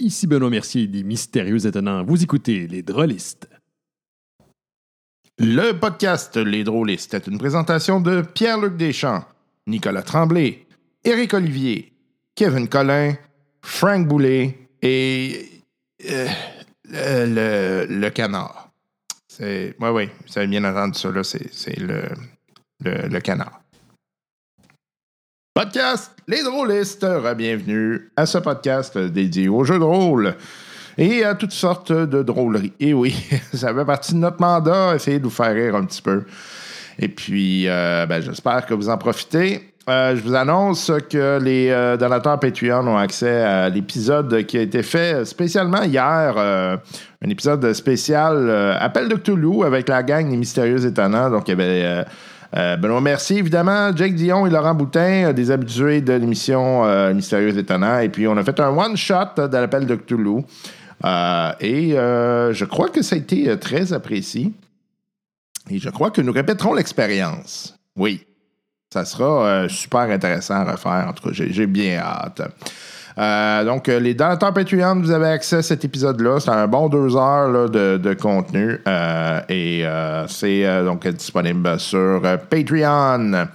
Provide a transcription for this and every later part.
Ici Benoît Mercier des Mystérieux Étonnants. Vous écoutez Les Drôlistes. Le podcast Les Drôlistes est une présentation de Pierre-Luc Deschamps, Nicolas Tremblay, Éric Olivier, Kevin Collin, Frank Boulet et euh, le, canard. Oui, oui, vous avez bien entendu ça, c'est, le, le canard. Podcast Les Drôlistes, bienvenue à ce podcast dédié aux jeux de rôle et à toutes sortes de drôleries. Et oui, ça fait partie de notre mandat, essayer de vous faire rire un petit peu. Et puis, euh, ben, j'espère que vous en profitez. Euh, je vous annonce que les euh, donateurs Patreon ont accès à l'épisode qui a été fait spécialement hier, un épisode spécial Appel de Cthulhu avec la gang des Mystérieux Étonnants. Donc, il y avait euh, Benoît Merci, évidemment, Jake Dion et Laurent Boutin, euh, des habitués de l'émission euh, Mystérieuse Étonnant. Et puis, on a fait un one-shot de l'appel de Cthulhu. et je crois que ça a été très apprécié. Et je crois que nous répéterons l'expérience. Oui. Ça sera super intéressant à refaire. En tout cas, j'ai bien hâte. Euh, donc, euh, les donateurs Patreon, vous avez accès à cet épisode-là. C'est un bon deux heures de, contenu. Euh, et c'est donc disponible sur Patreon.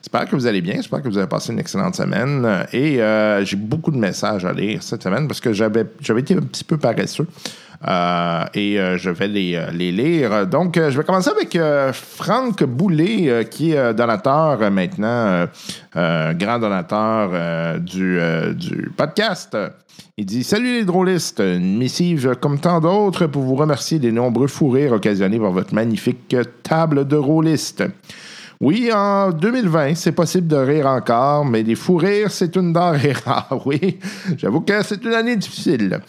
J'espère que vous allez bien. J'espère que vous avez passé une excellente semaine. Et j'ai beaucoup de messages à lire cette semaine parce que j'avais été un petit peu paresseux. Euh, et euh, je vais les, euh, lire. Donc, je vais commencer avec Franck Boulet, qui est donateur maintenant, grand donateur du, du podcast. Il dit Salut les drôlistes, une missive comme tant d'autres pour vous remercier des nombreux fous rires occasionnés par votre magnifique table de rôlistes. Oui, en 2020, c'est possible de rire encore, mais des fous rires, c'est une denrée rare. Oui, j'avoue que c'est une année difficile.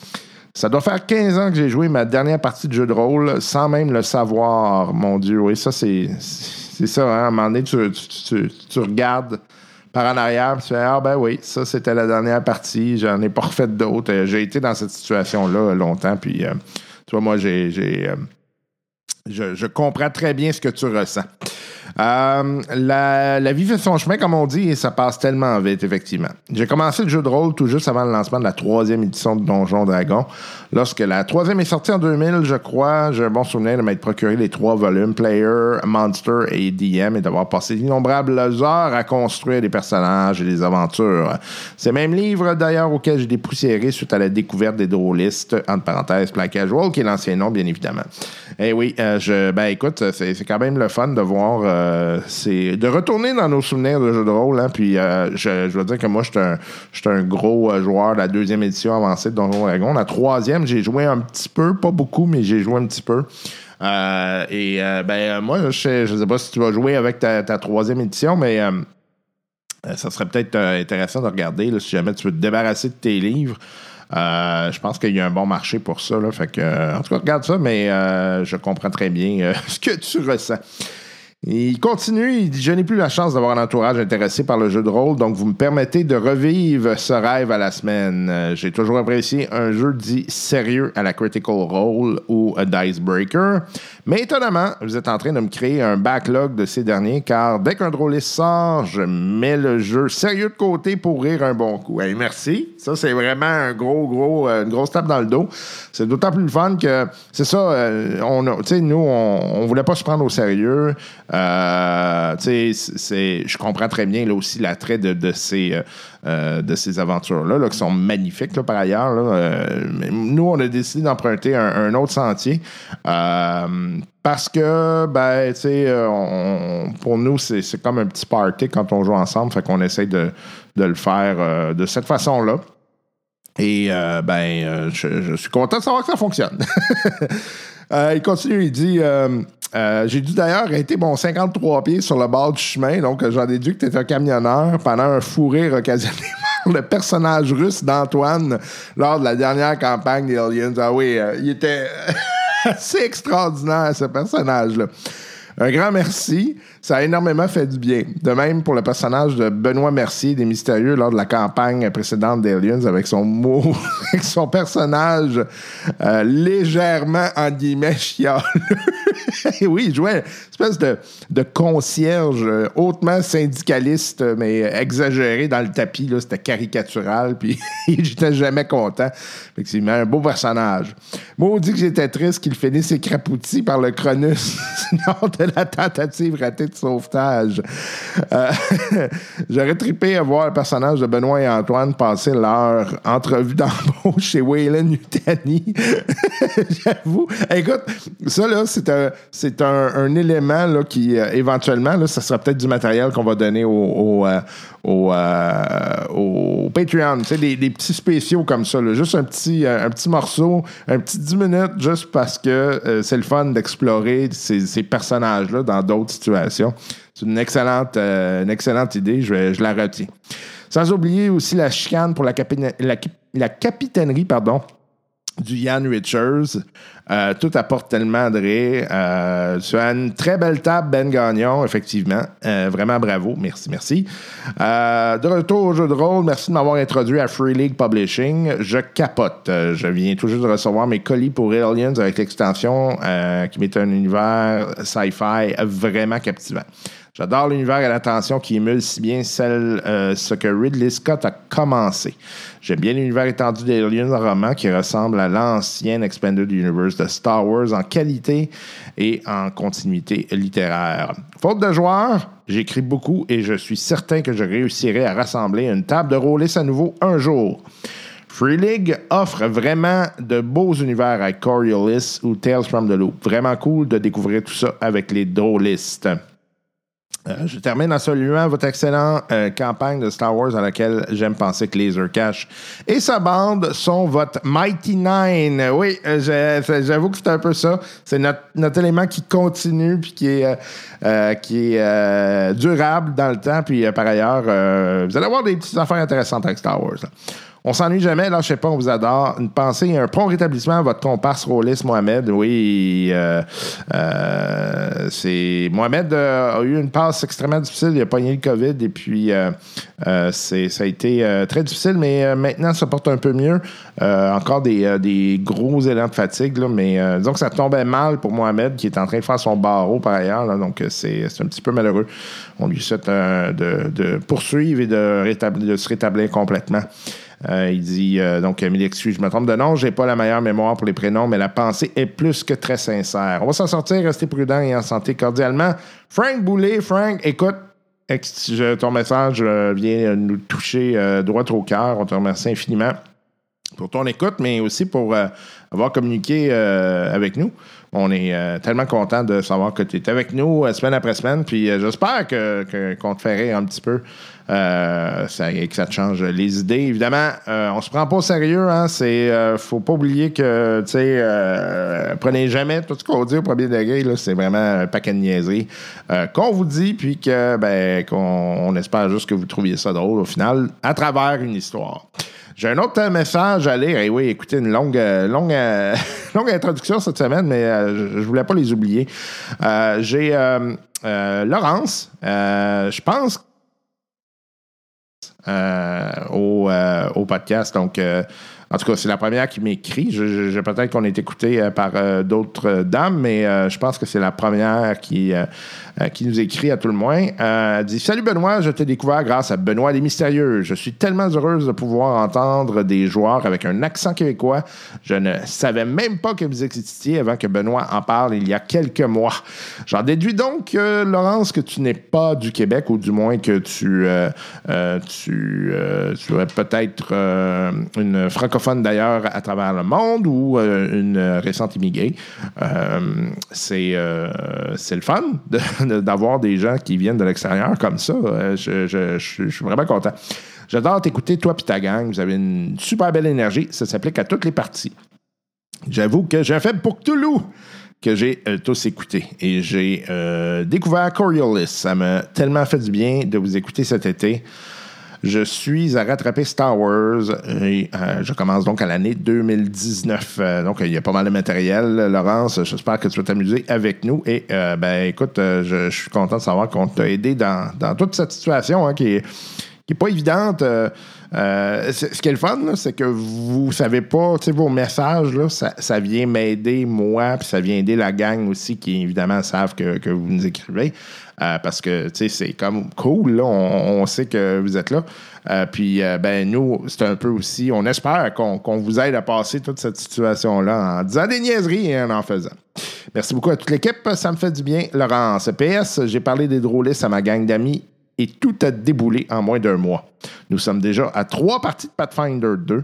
Ça doit faire 15 ans que j'ai joué ma dernière partie de jeu de rôle sans même le savoir, mon Dieu. Oui, ça, c'est, c'est ça. Hein? À un moment donné, tu, regardes par en arrière, tu fais Ah, ben oui, ça, c'était la dernière partie. J'en ai pas refait d'autres. J'ai été dans cette situation-là longtemps. Puis, euh, tu vois, moi, j'ai. Euh, je, je, comprends très bien ce que tu ressens. Euh, la, vie fait son chemin, comme on dit, et ça passe tellement vite, effectivement. J'ai commencé le jeu de rôle tout juste avant le lancement de la troisième édition de Donjon Dragon. Lorsque la troisième est sortie en 2000, je crois, j'ai un bon souvenir de m'être procuré les trois volumes, Player, Monster et DM, et d'avoir passé d'innombrables heures à construire des personnages et des aventures. Ces mêmes livres, d'ailleurs, auxquels j'ai dépoussiéré suite à la découverte des drôlistes, entre parenthèses, Black Casual, qui est l'ancien nom, bien évidemment. Eh oui, euh, je, ben écoute, c'est quand même le fun de voir euh, euh, c'est de retourner dans nos souvenirs de jeux de rôle. Hein, puis euh, je, je, veux dire que moi, je suis un, gros euh, joueur de la deuxième édition avancée de Donjon Dragon. La troisième, j'ai joué un petit peu, pas beaucoup, mais j'ai joué un petit peu. et ben moi, je ne sais pas si tu vas jouer avec ta, troisième édition, mais ça serait peut-être intéressant de regarder si jamais tu veux te débarrasser de tes livres. je pense qu'il y a un bon marché pour ça. fait que, en tout cas, regarde ça, mais je comprends très bien ce que tu ressens. Il continue, il dit Je n'ai plus la chance d'avoir un entourage intéressé par le jeu de rôle, donc vous me permettez de revivre ce rêve à la semaine. Euh, j'ai toujours apprécié un jeu dit sérieux à la Critical Role ou a Dice Breaker. Mais étonnamment, vous êtes en train de me créer un backlog de ces derniers, car dès qu'un drôliste sort, je mets le jeu sérieux de côté pour rire un bon coup. Merci. Ça, c'est vraiment un gros, gros, euh, une grosse tape dans le dos. C'est d'autant plus fun que, c'est ça, euh, on nous, on, on voulait pas se prendre au sérieux. Euh, je comprends très bien là aussi l'attrait de, de, ces, euh, euh, de ces aventures-là, là, qui sont magnifiques par ailleurs. nous, on a décidé d'emprunter un, autre sentier. parce que, ben, tu sais, pour nous, c'est comme un petit party quand on joue ensemble. Fait qu'on essaie de, le faire de cette façon-là. Et, ben, je, suis content de savoir que ça fonctionne. il continue, il dit euh, j'ai dû d'ailleurs arrêter mon 53 pieds sur le bord du chemin, donc j'en ai dit que tu un camionneur pendant un fou rire occasionné par le personnage russe d'Antoine lors de la dernière campagne des Aliens. Ah oui, euh, il était assez extraordinaire, ce personnage-là. Un grand merci. Ça a énormément fait du bien. De même pour le personnage de Benoît Mercier des Mystérieux lors de la campagne précédente d'Aliens avec son mot, avec son personnage euh, légèrement, en guillemets, chialeux. oui, il jouait une espèce de, concierge euh, hautement syndicaliste, mais exagéré dans le tapis. C'était caricatural, puis j'étais jamais content. Effectivement, un beau personnage. Moi, on dit que j'étais triste qu'il finisse écrapouti par le Cronus lors de la tentative ratée de sauvetage. Euh, J'aurais trippé à voir le personnage de Benoît et Antoine passer leur entrevue d'embauche chez Wayland Yutani. J'avoue. Écoute, ça, là, c'est un, élément là, qui, euh, éventuellement, là, ça sera peut-être du matériel qu'on va donner au, au, euh, au, euh, au Patreon. Tu sais, des, des petits spéciaux comme ça. Juste un petit, euh, un petit morceau, un petit 10 minutes, juste parce que euh, c'est le fun d'explorer ces, ces personnages-là dans d'autres situations. C'est une excellente, une excellente idée. Je, je la retiens. Sans oublier aussi la chicane pour la, la, la capitainerie, pardon, du Yann Richards. Euh, tout apporte tellement de rire. Euh, tu as une très belle table, Ben Gagnon, effectivement. Euh, vraiment bravo. Merci, merci. De retour au jeu de rôle, merci de m'avoir introduit à Free League Publishing. Je capote. Je viens tout juste de recevoir mes colis pour Aliens avec l'extension qui met un univers sci-fi vraiment captivant. J'adore l'univers et l'attention qui émule si bien celle, euh, ce que Ridley Scott a commencé. J'aime bien l'univers étendu d'Alien roman qui ressemble à l'ancien Expanded Universe de Star Wars en qualité et en continuité littéraire. Faute de joueurs, j'écris beaucoup et je suis certain que je réussirai à rassembler une table de rôlistes à nouveau un jour. Free League offre vraiment de beaux univers avec Coriolis ou Tales from the Loop. Vraiment cool de découvrir tout ça avec les drôlistes. Euh, je termine en saluant votre excellente euh, campagne de Star Wars à laquelle j'aime penser que Laser Cash et sa bande sont votre Mighty Nine. Oui, euh, j'avoue que c'est un peu ça. C'est notre, élément qui continue puis qui est, qui est durable dans le temps. Puis par ailleurs, vous allez avoir des petites affaires intéressantes avec Star Wars. là. On s'ennuie jamais, là, je sais pas, on vous adore. Une pensée et un prompt rétablissement à votre comparse rôliste Mohamed. Oui, euh, euh, c'est Mohamed euh, a eu une passe extrêmement difficile. Il a pogné le COVID et puis euh, euh, c'est, ça a été très difficile, mais maintenant ça porte un peu mieux. Encore des, des gros élans de fatigue, là, mais que ça tombait mal pour Mohamed qui est en train de faire son barreau par ailleurs. là, donc c'est, c'est un petit peu malheureux. On lui souhaite de, de poursuivre et de, rétablir- de se rétablir complètement. Euh, il dit euh, donc mille excuses, je me trompe de nom, j'ai pas la meilleure mémoire pour les prénoms, mais la pensée est plus que très sincère. On va s'en sortir, restez prudent et en santé cordialement. Frank Boulet, Frank, écoute, ton message euh, vient nous toucher droit au cœur. On te remercie infiniment pour ton écoute, mais aussi pour avoir communiqué avec nous. On est tellement content de savoir que tu es avec nous semaine après semaine. Puis j'espère que, que- qu'on te rire un petit peu euh, et que ça te change les idées. Évidemment, euh, on se prend pas au sérieux. Hein, c'est, euh, faut pas oublier que, tu sais, euh, prenez jamais tout ce qu'on dit au premier degré. Là, c'est vraiment un paquet de niaiseries qu'on vous dit, puis que, ben, qu'on on espère juste que vous trouviez ça drôle au final, à travers une histoire. J'ai un autre message à lire. Et oui, écoutez, une longue, longue, longue introduction cette semaine, mais je ne voulais pas les oublier. J'ai Laurence, je pense, euh, au, euh, au podcast. Donc, euh, en tout cas, c'est la première qui m'écrit. Je, je- je- Peut-être qu'on est écouté euh, par euh, d'autres euh, dames, mais je pense que c'est la première qui, nous écrit à tout le moins. Elle dit Salut Benoît, je t'ai découvert grâce à Benoît les Mystérieux. Je suis tellement heureuse de pouvoir entendre des joueurs avec un accent québécois. Je ne savais même pas que vous existiez avant que Benoît en parle il y a quelques mois. J'en déduis donc, Laurence, que tu n'es pas du Québec, ou du moins que tu, euh, peut-être une d'ailleurs à travers le monde ou euh, une récente immigrée. Euh, c'est, euh, c'est le fun d'avoir des gens qui viennent de l'extérieur comme ça. Je, suis vraiment content. J'adore t'écouter, toi et ta gang. Vous avez une super belle énergie. Ça s'applique à toutes les parties. J'avoue que j'ai un faible pour Cthulhu que j'ai tous écouté. Et j'ai découvert Coriolis. Ça m'a tellement fait du bien de vous écouter cet été. Je suis à rattraper Star Wars et euh, je commence donc à l'année 2019. Euh, donc, il y a pas mal de matériel. Laurence, j'espère que tu vas t'amuser avec nous. Et, euh, ben, écoute, je, suis content de savoir qu'on t'a aidé dans, dans toute cette situation hein, qui est qui n'est pas évidente. Euh, euh, ce qui est le fun, c'est que vous savez pas, vos messages, là, ça, vient m'aider, moi, puis ça vient aider la gang aussi, qui évidemment savent que, vous nous écrivez. Euh, parce que, c'est comme cool, là, on, sait que vous êtes là. puis, ben, nous, c'est un peu aussi, on espère qu'on vous aide à passer toute cette situation-là en disant des niaiseries et en en faisant. Merci beaucoup à toute l'équipe, ça me fait du bien. Laurence, PS, j'ai parlé des drôlistes à ma gang d'amis et tout a déboulé en moins d'un mois. Nous sommes déjà à trois parties de Pathfinder 2.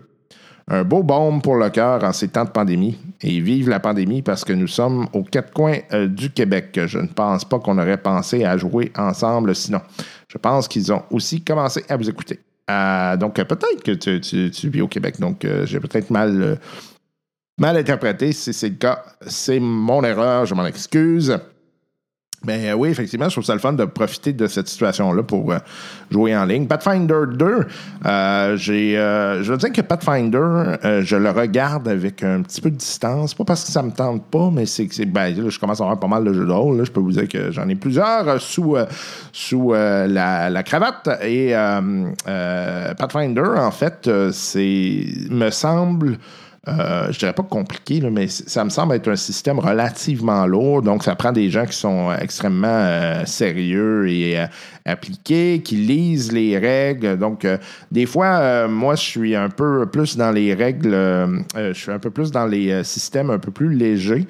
Un beau baume pour le cœur en ces temps de pandémie. Et vive la pandémie parce que nous sommes aux quatre coins euh, du Québec. Je ne pense pas qu'on aurait pensé à jouer ensemble sinon. Je pense qu'ils ont aussi commencé à vous écouter. Euh, donc, peut-être que tu, vis au Québec. Donc, euh, j'ai peut-être mal, mal interprété. Si c'est le cas, c'est mon erreur. Je m'en excuse. Ben euh, oui, effectivement, je trouve ça le fun de profiter de cette situation-là pour euh, jouer en ligne. Pathfinder 2, euh, j'ai, je veux dire que Pathfinder, je le regarde avec un petit peu de distance. Pas parce que ça me tente pas, mais c'est que ben, je commence à avoir pas mal de jeux de rôle. Je peux vous dire que j'en ai plusieurs sous, sous la, la, cravate. Et Pathfinder, en fait, c'est, me semble euh, je dirais pas compliqué, mais ça me semble être un système relativement lourd. Donc, ça prend des gens qui sont extrêmement euh, sérieux et euh, appliqués, qui lisent les règles. Donc, des fois, moi, je suis un peu plus dans les règles, je suis un peu plus dans les systèmes un peu plus légers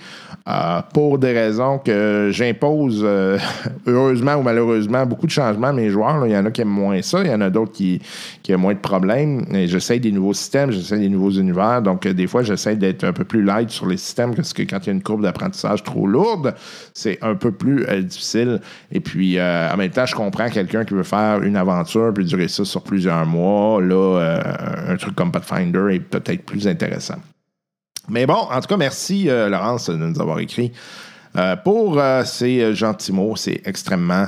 pour des raisons que j'impose, heureusement ou malheureusement, beaucoup de changements à mes joueurs. Il y en a qui aiment moins ça, il y en a d'autres qui, qui ont moins de problèmes. J'essaie des nouveaux systèmes, j'essaie des nouveaux univers. Donc, fois, j'essaie d'être un peu plus light sur les systèmes parce que quand il y a une courbe d'apprentissage trop lourde, c'est un peu plus euh, difficile. Et puis, euh, en même temps, je comprends quelqu'un qui veut faire une aventure puis durer ça sur plusieurs mois. Là, euh, un truc comme Pathfinder est peut-être plus intéressant. Mais bon, en tout cas, merci, Laurence, de nous avoir écrit. pour ces gentils mots, c'est extrêmement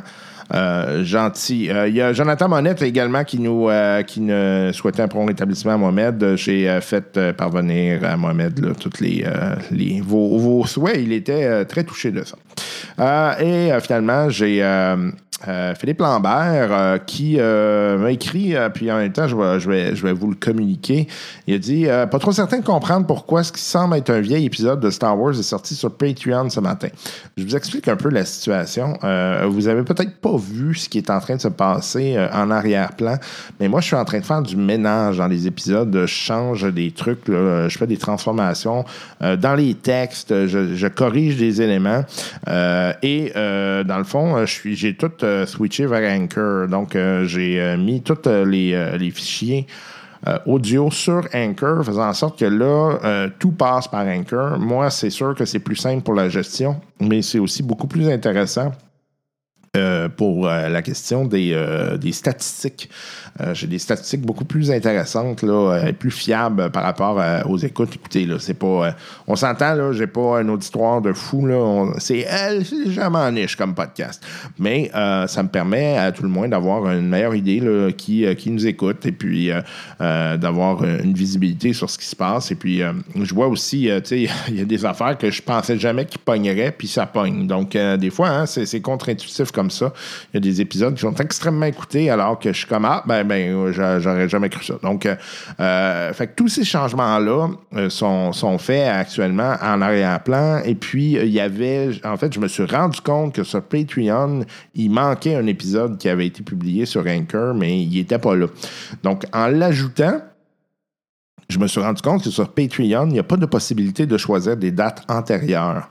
euh, gentil. Euh, il y a Jonathan Monette également qui nous euh, qui ne souhaitait un prompt rétablissement à Mohamed. J'ai fait parvenir à Mohamed là, toutes les, vos, souhaits. Il était très touché de ça. et finalement, j'ai Philippe Lambert, qui m'a écrit, puis en même temps, je vais, je, vais, je vais vous le communiquer. Il a dit Pas trop certain de comprendre pourquoi ce qui semble être un vieil épisode de Star Wars est sorti sur Patreon ce matin. Je vous explique un peu la situation. vous avez peut-être pas vu ce qui est en train de se passer en arrière-plan, mais moi, je suis en train de faire du ménage dans les épisodes. Je change des trucs, je fais des transformations dans les textes, je, corrige des éléments. et dans le fond, j'ai tout euh, switcher vers Anchor. Donc, euh, j'ai euh, mis tous les, fichiers audio sur Anchor, faisant en sorte que là, tout passe par Anchor. Moi, c'est sûr que c'est plus simple pour la gestion, mais c'est aussi beaucoup plus intéressant pour la question des, des statistiques. Euh, j'ai des statistiques beaucoup plus intéressantes, là, euh, plus fiables par rapport euh, aux écoutes. Écoutez, là, c'est pas. on s'entend, là, j'ai pas un auditoire de fou, là. c'est légèrement niche comme podcast. Mais ça me permet à tout le moins d'avoir une meilleure idée là, qui, qui nous écoute et puis d'avoir une visibilité sur ce qui se passe. Et puis, je vois aussi, tu sais, il y a des affaires que je pensais jamais qu'ils pogneraient, puis ça pogne. Donc, des fois, hein, c'est contre-intuitif comme ça. Il y a des épisodes qui sont extrêmement écoutés alors que je suis comme, ah, ben, ben, j'aurais jamais cru ça. Donc, euh, euh, fait que tous ces changements-là euh, sont, sont, faits actuellement en arrière-plan. Et puis, il y avait, en fait, je me suis rendu compte que sur Patreon, il manquait un épisode qui avait été publié sur Anchor, mais il n'était pas là. Donc, en l'ajoutant, je me suis rendu compte que sur Patreon, il n'y a pas de possibilité de choisir des dates antérieures.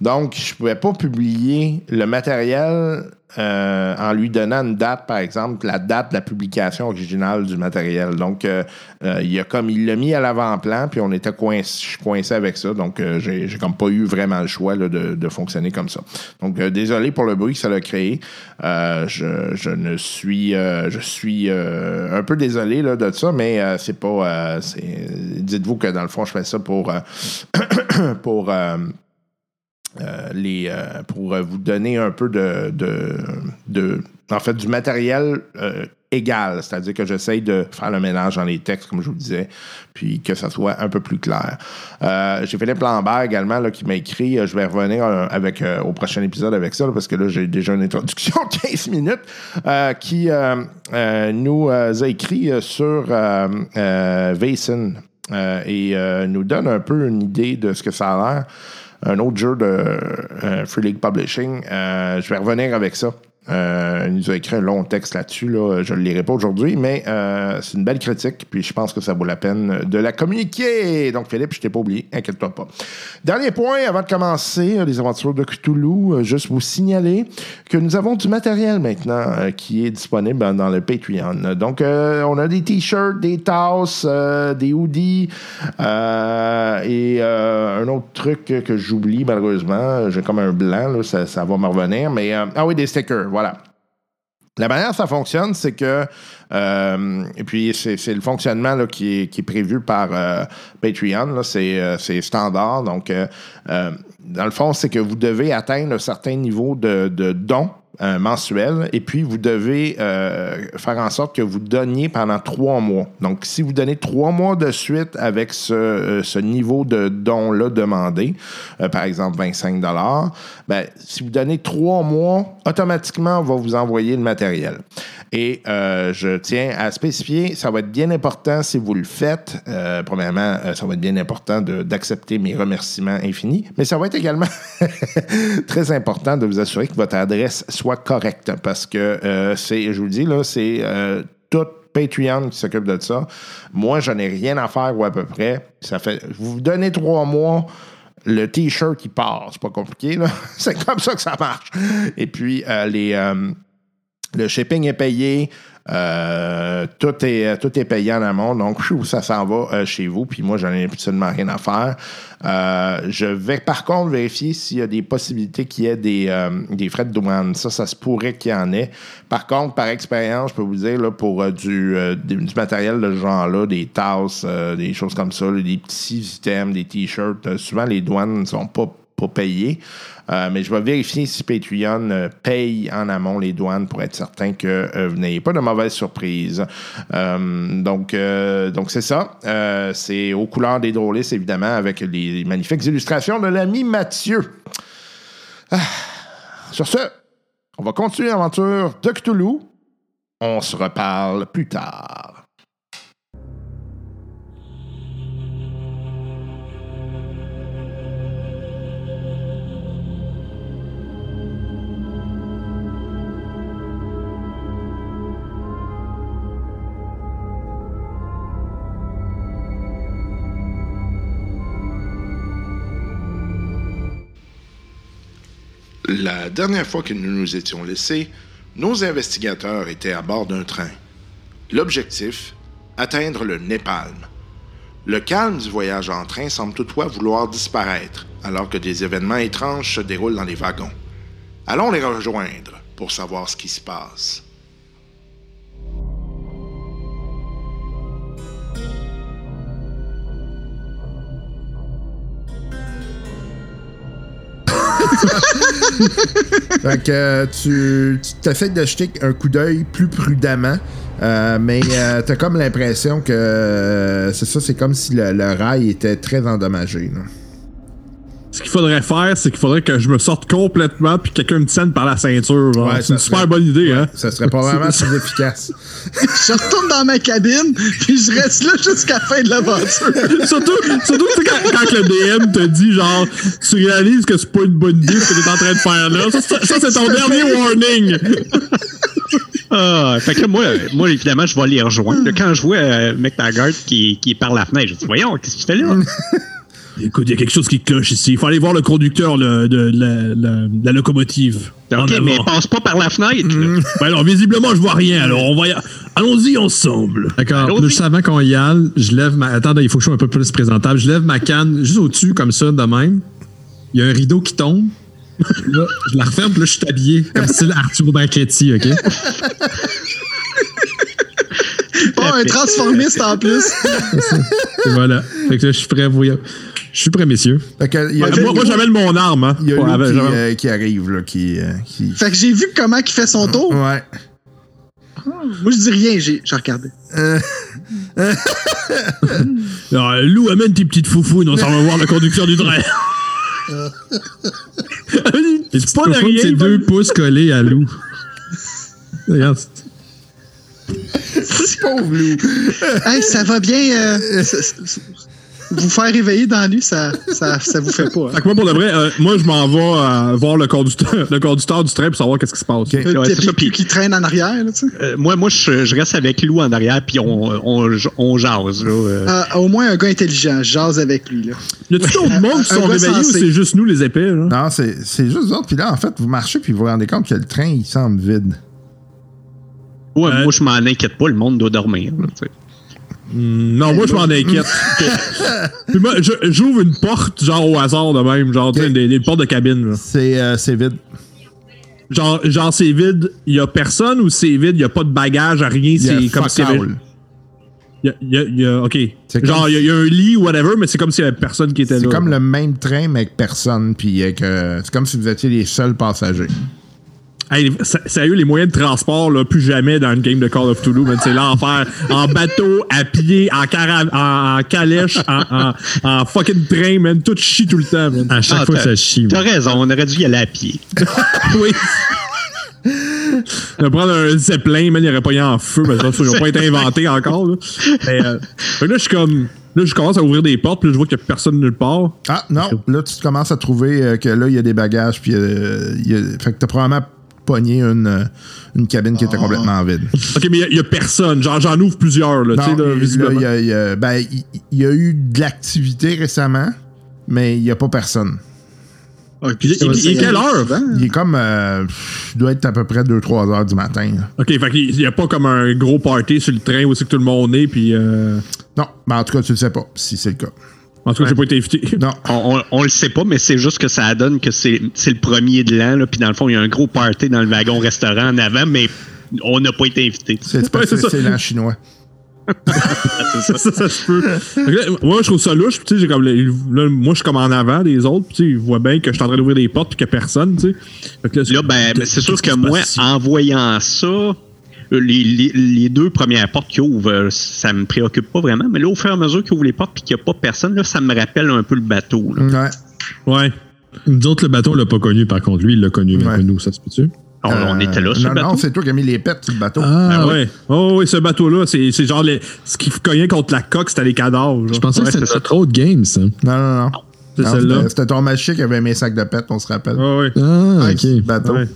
Donc, je ne pouvais pas publier le matériel euh, en lui donnant une date, par exemple, la date de la publication originale du matériel. Donc, euh, euh, il a comme il l'a mis à l'avant-plan, puis on était coincé, coincé avec ça. Donc, j'ai, j'ai comme pas eu vraiment le choix de, de, fonctionner comme ça. Donc, désolé pour le bruit que ça a créé. Je, je, ne suis, je suis un peu désolé là, de ça, mais c'est pas. dites-vous que dans le fond, je fais ça pour pour euh, euh, pour vous donner un peu de, en fait, du matériel euh, égal. C'est-à-dire que j'essaye de faire le ménage dans les textes, comme je vous disais, puis que ça soit un peu plus clair. Euh, j'ai Philippe Lambert également là, qui m'a écrit. euh, je vais revenir euh, avec, euh, au prochain épisode avec ça, parce que là, j'ai déjà une introduction de 15 minutes, euh, qui euh, euh, nous euh, a écrit euh, sur euh, euh, euh, et euh, nous donne un peu une idée de ce que ça a l'air. Un autre jeu de euh, Free League Publishing. Euh, je vais revenir avec ça. Euh, il nous a écrit un long texte là-dessus. Là. Je ne le lirai pas aujourd'hui, mais euh, c'est une belle critique. Puis je pense que ça vaut la peine de la communiquer. Donc, Philippe, je t'ai pas oublié. Inquiète-toi pas. Dernier point avant de commencer euh, les aventures de Cthulhu. euh, juste vous signaler que nous avons du matériel maintenant euh, qui est disponible dans le Patreon. Donc, euh, on a des t-shirts, des tasses, euh, des hoodies euh, et euh, un autre truc que j'oublie malheureusement. J'ai comme un blanc, ça, va me revenir. Mais euh, ah oui, des stickers, voilà. La manière ça fonctionne, c'est que, euh, et puis c'est le fonctionnement qui, est, prévu par euh, Patreon, euh, c'est standard. Donc, dans le fond, c'est que vous devez atteindre un certain niveau de, de dons mensuels et puis vous devez euh, faire en sorte que vous donniez pendant trois mois. Donc, si vous donnez trois mois de suite avec ce, euh, niveau de don-là demandé, euh, par exemple 25 ben, si vous donnez trois mois, automatiquement, on va vous envoyer le matériel. Et je tiens à spécifier, ça va être bien important si vous le faites. Premièrement, ça va être bien important d'accepter mes remerciements infinis, mais ça va être également très important de vous assurer que votre adresse soit correcte parce que euh, c'est, je vous le dis, là, c'est euh, tout Patreon qui s'occupe de ça. Moi, je n'ai rien à faire ou à peu près. Ça fait, vous vous donnez trois mois le t-shirt qui part. C'est pas compliqué, là. C'est comme ça que ça marche. Et puis, euh, les, euh, le shipping est payé. Euh, tout, est, tout est payé en amont. Donc, ça s'en va euh, chez vous. Puis moi, j'en ai absolument rien à faire. Euh, je vais par contre vérifier s'il y a des possibilités qu'il y ait des, euh, des frais de douane. Ça, ça se pourrait qu'il y en ait. Par contre, par expérience, je peux vous dire, là, pour euh, du, euh, du, matériel de ce genre-là, des tasses, euh, des choses comme ça, des petits items, des t-shirts, euh, souvent les douanes ne sont pas pas payé. Euh, mais je vais vérifier si Patreon euh, paye en amont les douanes pour être certain que euh, vous n'ayez pas de mauvaises surprises. Euh, donc, c'est ça. C'est aux couleurs des drôlistes, évidemment, avec les magnifiques illustrations de l'ami Mathieu. Ah. Sur ce, on va continuer l'aventure de Cthulhu. On se reparle plus tard. La dernière fois que nous nous étions laissés, nos investigateurs étaient à bord d'un train. L'objectif, atteindre le Népal. Le calme du voyage en train semble toutefois vouloir disparaître, alors que des événements étranges se déroulent dans les wagons. Allons les rejoindre pour savoir ce qui se passe. Fait que euh, tu tu t'essaies de jeter un coup d'œil plus prudemment. euh, mais euh, t'as comme l'impression que euh, c'est ça, c'est comme si le, rail était très endommagé. Ce qu'il faudrait faire, c'est qu'il faudrait que je me sorte complètement puis que quelqu'un me tienne par la ceinture. Ouais, c'est une super bonne idée, hein? Ça serait probablement plus efficace. Je retourne dans ma cabine, puis je reste là jusqu'à la fin de l'aventure. surtout, surtout tu quand, quand le DM te dit genre tu réalises que c'est pas une bonne idée ce que t'es en train de faire là. Ça, ça- ça, c'est ton dernier warning. Ah, fait que là, moi, moi, évidemment, je vais les rejoindre. Quand je vois euh, McTaggart qui, qui est par la fenêtre, je dis, voyons, qu'est-ce que tu fais là? Écoute, il y a quelque chose qui cloche ici. Il faut aller voir le conducteur le- de, la, la- la locomotive. OK, mais passe pas par la fenêtre. Ben alors, visiblement, je vois rien. Alors, on va y... Allons-y ensemble. D'accord. Juste avant qu'on y aille, je lève ma. Attends, il faut que je sois un peu plus présentable. Je lève ma canne juste au-dessus, comme ça, de même. Il y a un rideau qui tombe. Là, je la referme, puis là, je suis habillé, comme style Arthur Banquetti, OK? Pas un transformiste en plus. Et voilà. Fait que là, je suis prêt, voyons. Je suis prêt, messieurs. Fait que il y a, moi, moi, j'amène mon arme. Hein. il y a Ouais, Lou avec- qui, j'amène- euh, qui arrive, là, qui, euh, qui- Fait que j'ai vu comment il fait son tour. Ouais. Moi, je dis rien, j'ai j'ai regardé. Alors, Lou, amène tes petites foufounes, on s'en va voir le conducteur du train. c'est pas de Faut que rien. c'est deux pouces collés à Lou. Regarde. Pauvre Lou. Hey, ça va bien. euh, c- vous faire réveiller dans la nuit, ça, ça, ça vous fait pas. hein. Fait que moi, pour de vrai, euh, moi, je m'en vais euh, voir le conducteur, le conducteur du train pour savoir qu'est-ce qui se passe. Ok. Euh, Ouais, c'est ça, qui traîne en arrière, là, tu sais? Euh, moi, moi je, je reste avec Lou en arrière, puis on, on, on jase. Là, euh. Ah, au moins un gars intelligent, je jase avec lui. Là. Y a-tu d'autres monde qui sont réveillés ou c'est juste nous, les épais? Là? Non, c'est c'est juste autres. Puis là, en fait, vous marchez puis vous vous rendez compte que le train, il semble vide. Ouais, Euh, moi, je m'en inquiète pas, le monde doit dormir. là, tu sais. Non, moi, je m'en inquiète. Puis moi, je- j'ouvre une porte, genre au hasard de même, genre, sais, des, des portes de cabine. C'est euh, c'est vide. Genre, genre c'est vide, il y a personne ou c'est vide, il y a pas de bagage, rien, c'est comme si il y a, il y a- ok. Genre, il y, a- il y a un lit, whatever, mais c'est comme s'il y avait personne qui était là. C'est comme le même train, mais avec personne. Puis euh, c'est comme si vous étiez les seuls passagers. Hey, sérieux, les moyens de transport, là, plus jamais dans une game de Call of Toulouse, man, c'est l'enfer. en bateau, à pied, en, en, en calèche, en, en, en fucking train, man, tout chie tout le temps, man. À chaque Ah, fois, ça chie. T'as raison, on aurait dû y aller à pied. oui. Va prendre un zeppelin, man, il aurait pas eu en feu, mais ça, ils n'ont pas été inventés encore, là. Mais, euh, fait que là, je suis comme. Là, je commence à ouvrir des portes, puis là, je vois qu'il n'y a personne nulle part. Ah, non. Là, tu commences à trouver euh, que là, il y a des bagages. Puis euh, il y a- Fait que t'as probablement pogné une, euh, une cabine qui était complètement vide. Ok, mais il n'y a, personne. Genre, j'en ouvre plusieurs, là, Non, visiblement. il y il ben, il il y a eu de l'activité récemment, mais il n'y a pas personne. Ah, il- il- il est quelle heure? Il est comme. euh, il doit être à peu près 2-3 heures du matin. là. Ok, fait qu'il n'y a pas comme un gros party sur le train où c'est que tout le monde est, puis. euh, Non, ben en tout cas, tu ne sais pas si c'est le cas. En tout cas, j'ai pas été invité. Non. On, on, on le sait pas, mais c'est juste que ça donne que c'est c'est le premier de l'an, là, puis dans le fond, il y a un gros party dans le wagon-restaurant en avant, mais on n'a pas été invité. C'est Ouais, c'est c'est- ça. c'est l'an chinois. ça, ça, ça se peut. Que là, moi, je trouve ça louche. puis Tu sais, j'ai comme là, moi, je suis comme en avant des autres. Puis ils voient bien que je suis en train d'ouvrir des portes puis qu'il n'y a personne. Tu sais. Fait que Là, ben, ben, c'est sûr que moi, en voyant ça, euh, les, les, les deux premières portes qui ouvrent, euh, ça me préoccupe pas vraiment. Mais là, au fur et à mesure qu'ils ouvrent les portes puis qu'il n'y a pas personne, là, ça me rappelle un peu le bateau. là. Ouais. Ouais. Nous autres, le bateau, on l'a pas connu, par contre. Lui, il l'a connu, mais nous, ça se peut-tu? On, on Euh, était là sur non, le bateau? Non, c'est toi qui as mis les pets sur le bateau. Ah, Ben ouais. ouais. Oh, oui, ce bateau-là, c'est genre les- ce qui cognait contre la coque, c'était les cadavres. Je pensais Ouais, que c'était c'est notre autre game, ça. Non, non, non. C'est celle-là. c'était- ton machin qui avait mes sacs de pets, on se rappelle. Ah, Ouais, sur le ok. bateau. Ouais.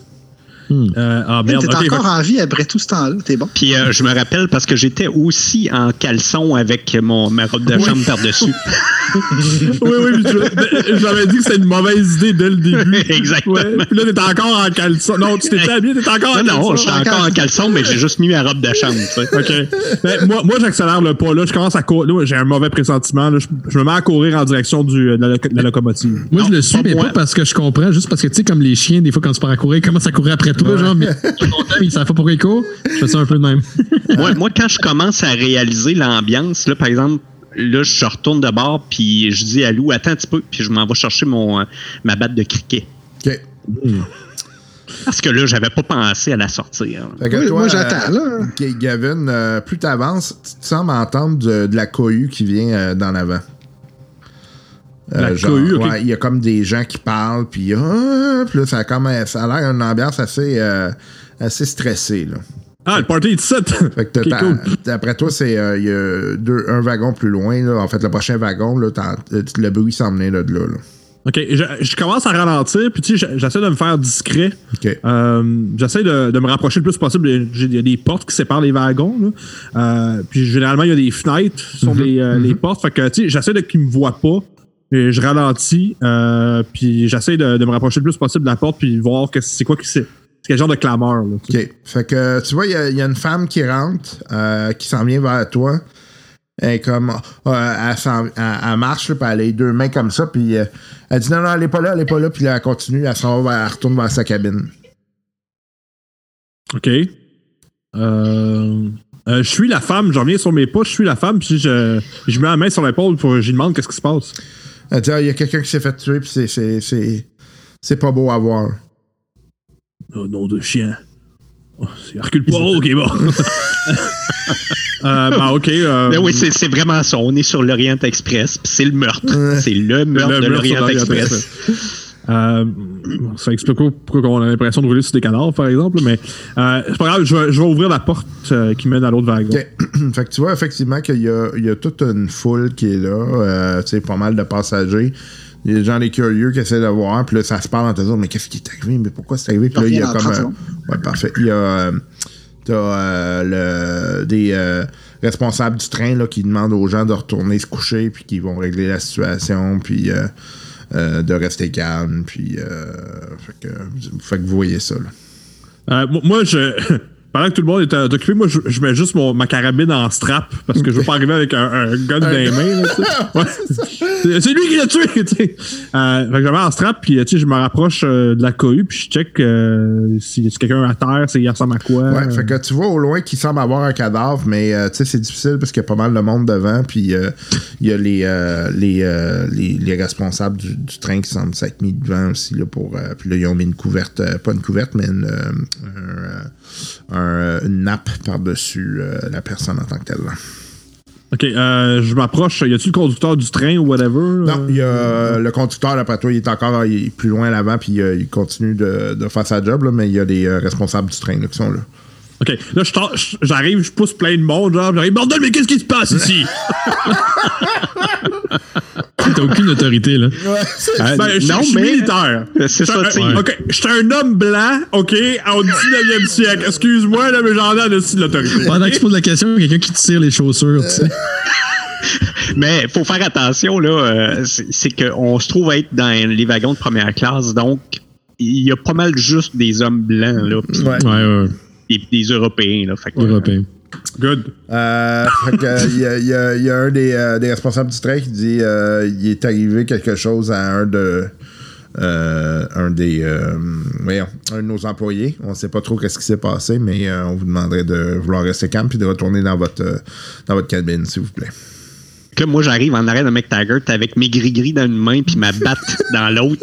Euh, ah, T'es encore en vie après tout ce temps-là, t'es bon. Puis euh, je me rappelle parce que j'étais aussi en caleçon avec mon, ma robe de chambre par-dessus. oui, oui, mais je- j'avais dit que c'était une mauvaise idée dès le début. Exactement. Ouais. Puis là, t'es encore en caleçon. Non, tu t'étais habillé, t'étais encore en Non, non, caleçon. j'étais encore en caleçon, mais j'ai juste mis ma robe de chambre. tu sais. OK. Ben, moi, moi j'accélère le pas. Là, je commence à courir. Là, j'ai un mauvais pressentiment. Là, je, je me mets à courir en direction du, de, la, de la locomotive. Moi, Non, je le suis, pas mais moi. pas parce que je comprends, juste parce que, tu sais, comme les chiens, des fois, quand tu pars à courir, ils commencent à courir après toi, genre, mais mais ils savent pas pourquoi ils courent. Je fais ça un peu de même. moi, moi, quand je commence à réaliser l'ambiance, là, par exemple, là, je retourne de bord, puis je dis à Lou, attends un petit peu, puis je m'en vais chercher mon, euh, ma batte de cricket. OK. Parce que là, j'avais pas pensé à la sortir. Fait que Oui, toi, moi, j'attends, là. G- Gavin, euh, plus t'avances, tu te sembles entendre de, de la cohue qui vient euh, d'en avant. Euh, La genre, cohue, ok. ouais, il y a comme des gens qui parlent, puis ah, puis là, ça a, comme, ça a l'air une ambiance assez, euh, assez stressée. Là. Ah, le party est 17. Fait que cool. D'après toi, c'est euh, il y a deux- un wagon plus loin. Là. En fait, le prochain wagon, là, le bruit s'en venait là, de là. là. OK. Je, je commence à ralentir, puis tu sais, j'essaie de me faire discret. Euh, j'essaie de, de me rapprocher le plus possible. Il y a des portes qui séparent les wagons. là. Euh, puis généralement, il y a des fenêtres sur les, euh, les portes. Fait que, tu sais, j'essaie de qu'ils me voient pas. Et je ralentis. Euh, puis j'essaie de, de me rapprocher le plus possible de la porte, puis voir que c'est quoi qui c'est. C'est quel genre de clameur. Là. OK. Fait que tu vois, il y a- il y, a une femme qui rentre, euh, qui s'en vient vers toi. Elle est comme. euh, elle, elle- elle marche, là, puis elle a les deux mains comme ça, puis elle dit non, non, elle est pas là, elle est pas là, puis là, elle continue, elle s'en va, elle retourne vers sa cabine. OK. Euh, euh, je suis la femme, je reviens sur mes pas, je suis la femme, puis je, je mets la main sur l'épaule pour je lui demande qu'est-ce qui se passe. Elle dit Ah, il y a quelqu'un qui s'est fait tuer, puis c'est- c'est- c'est c'est pas beau à voir. Oh, nom de chien. C'est Hercule Poirot, ok, bon. euh, ben, ok. euh, Ben oui, c'est c'est vraiment ça. On est sur l'Orient Express, puis c'est le meurtre. C'est le meurtre le de meurtre sur l'Orient l'Orient Express. Euh, ça explique pas pourquoi on a l'impression de rouler sur des cadavres, par exemple, mais euh, c'est pas grave, je vais, je vais ouvrir la porte euh, qui mène à l'autre wagon. OK. fait que tu vois effectivement qu'il y a, il y a toute une foule qui est là, euh, tu sais, pas mal de passagers. Il y a des gens des curieux qui essaient de voir, puis là, ça se parle entre eux autres, mais qu'est-ce qui est arrivé, mais pourquoi c'est arrivé? Puis là, il y a en comme. 30 euh, secondes. ouais, parfait. Il y a. euh, T'as euh, le, des euh, responsables du train là, qui demandent aux gens de retourner se coucher, puis qui vont régler la situation, puis euh, de rester calme, puis. Euh, fait, que, fait que vous voyez ça. Là. Euh, moi, je. Pendant que tout le monde est occupé, moi, je, je mets juste mon, ma carabine en strap parce que je veux pas arriver avec un, un gun dans les mains. Ouais. C'est- lui qui l'a tué. Euh, fait que je mets en strap, puis euh, je me rapproche euh, de la cohue, puis je check euh, si y a quelqu'un à terre, c'est il ressemble à quoi. Ouais, fait que tu vois au loin qu'il semble avoir un cadavre, mais c'est difficile parce qu'il y a pas mal de monde devant, puis il y a les, les, les, les responsables du, du train qui semblent s'être mis devant aussi, là, pour. puis là, ils ont mis une couverte, pas une couverte, mais une, un, un, euh, une nappe par-dessus euh, la personne en tant que telle. Ok, euh, je m'approche. Y a-tu le conducteur du train ou whatever? Non, il y a euh, le conducteur, d'après toi, il est encore il est plus loin à l'avant, puis euh, il continue de, de faire sa job, là, mais il y a les euh, responsables du train là, qui sont là. Ok, là, je je- j'arrive, je pousse plein de monde, genre, j'arrive, bordel, mais qu'est-ce qui se passe ici? T'as aucune autorité, là. Euh, Ben, je non, je suis mais- militaire. C'est ça, tu sais. un- Ok, j'étais un homme blanc, ok, au 19e siècle. Excuse-moi, là, mais j'en ai dessus de l'autorité. Pendant que tu poses la question, quelqu'un qui te tire les chaussures, tu sais. Mais faut faire attention, là. euh, c'est c'est qu'on se trouve à être dans les wagons de première classe, donc il y a pas mal juste des hommes blancs, là, pis Ouais. Ouais, ouais, des, des Européens, là. Fait que, européen. Good. Euh, que, euh, il y, a- il y a- il y a un des, euh, des responsables du train qui dit euh, il est arrivé quelque chose à un de euh, un des euh, voyons, un de nos employés. On ne sait pas trop qu'est-ce qui s'est passé, mais euh, on vous demanderait de vouloir rester calme puis de retourner dans votre euh, dans votre cabine, s'il vous plaît. que moi, j'arrive en arrêt de McTaggart avec mes gris-gris dans une main puis ma batte dans l'autre.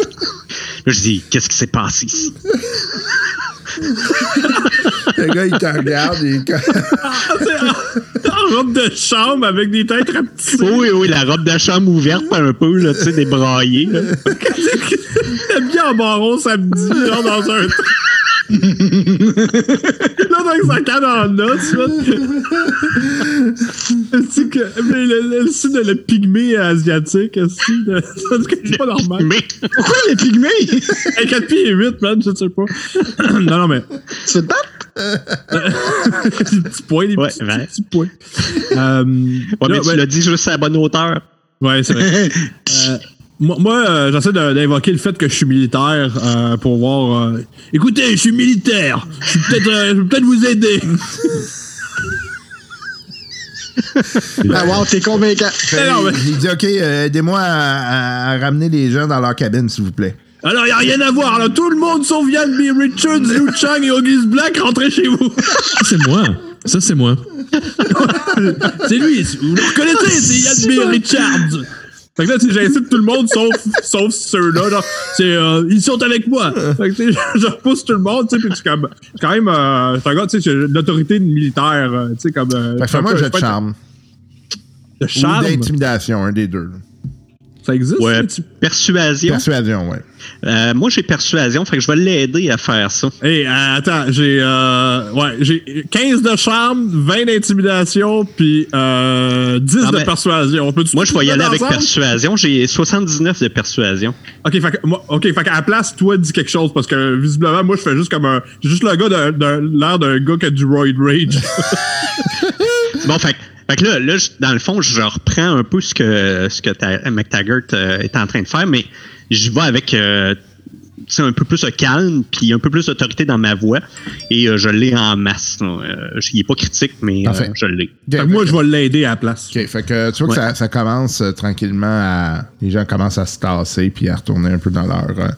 Là, je dis, qu'est-ce qui s'est passé ici? Le gars, il te regarde, il En robe de chambre avec des têtes rapetissées. Oui, oui, la robe de chambre ouverte un peu, là, tu sais, débraillée. T'es bien en baron samedi, genre dans un. là, dans sa canne en os, là. C'est que. Mais le, le, signe de le pygmée asiatique, aussi. de- C'est pas normal. Mais Pourquoi les pygmées? Hey, 4 pieds et 8, man, je sais pas. non, non, mais. tu battre? des petits points, des Ouais, petits, ouais. petits points. Euh, Ouais, là, mais tu ben- l'as dit juste à la bonne hauteur. Ouais, c'est vrai. Euh, moi, moi, euh, j'essaie d'invoquer le fait que je suis militaire euh, pour voir. euh, Écoutez, je suis militaire. Je suis peut-être, euh, je peux peut-être vous aider. Ah, wow, t'es convaincant. Non, mais- il dit ok, euh, aidez-moi à, à- à ramener les gens dans leur cabine, s'il vous plaît. Alors, il n'y a rien à voir. Là. Tout le monde sauf Yann B. Richards, Liu Chang et Auguste Black, rentrez chez vous. Ça, c'est moi. Ça, c'est moi. c'est lui. Vous le reconnaissez, c'est Yann B. Richards. Fait que là, tu sais, j'incite tout le monde sauf, sauf ceux-là. Genre, c'est, euh, ils sont avec moi. Fait que, tu sais, je, je repousse tout le monde, tu sais, puis tu comme, quand même, euh, c'est un gars, tu sais, j'ai une autorité militaire, euh, tu sais, comme. Euh, Fait que je jet de charme. De Ou charme. d'intimidation, un des deux. Ça existe? Ouais, ça, tu- persuasion. Persuasion, ouais. Euh, moi, j'ai persuasion, fait que je vais l'aider à faire ça. Hey, euh, attends, j'ai euh, ouais, j'ai 15 de charme, 20 d'intimidation, puis euh, 10 Ah, de ben, persuasion. Moi, je vais y aller avec ensemble? persuasion. J'ai 79 de persuasion. Ok, fait que, moi, fait qu'à la place, toi, dis quelque chose, parce que visiblement, moi, je fais juste comme un. J'ai juste le gars d'un- l'air d'un gars qui a du roid rage. Bon, fait, que- fait que là, là, je- dans le fond, je reprends un peu ce que, ce que ta- McTaggart euh, est en train de faire, mais j'y vais avec euh, un peu plus de calme, puis un peu plus d'autorité dans ma voix, et euh, je l'ai en masse. Euh, il est pas critique, mais euh, je l'ai. moi, je vais l'aider à la place. OK, fait que tu vois que ça, ça commence euh, tranquillement à. Les gens commencent à se tasser puis à retourner un peu dans leur. euh,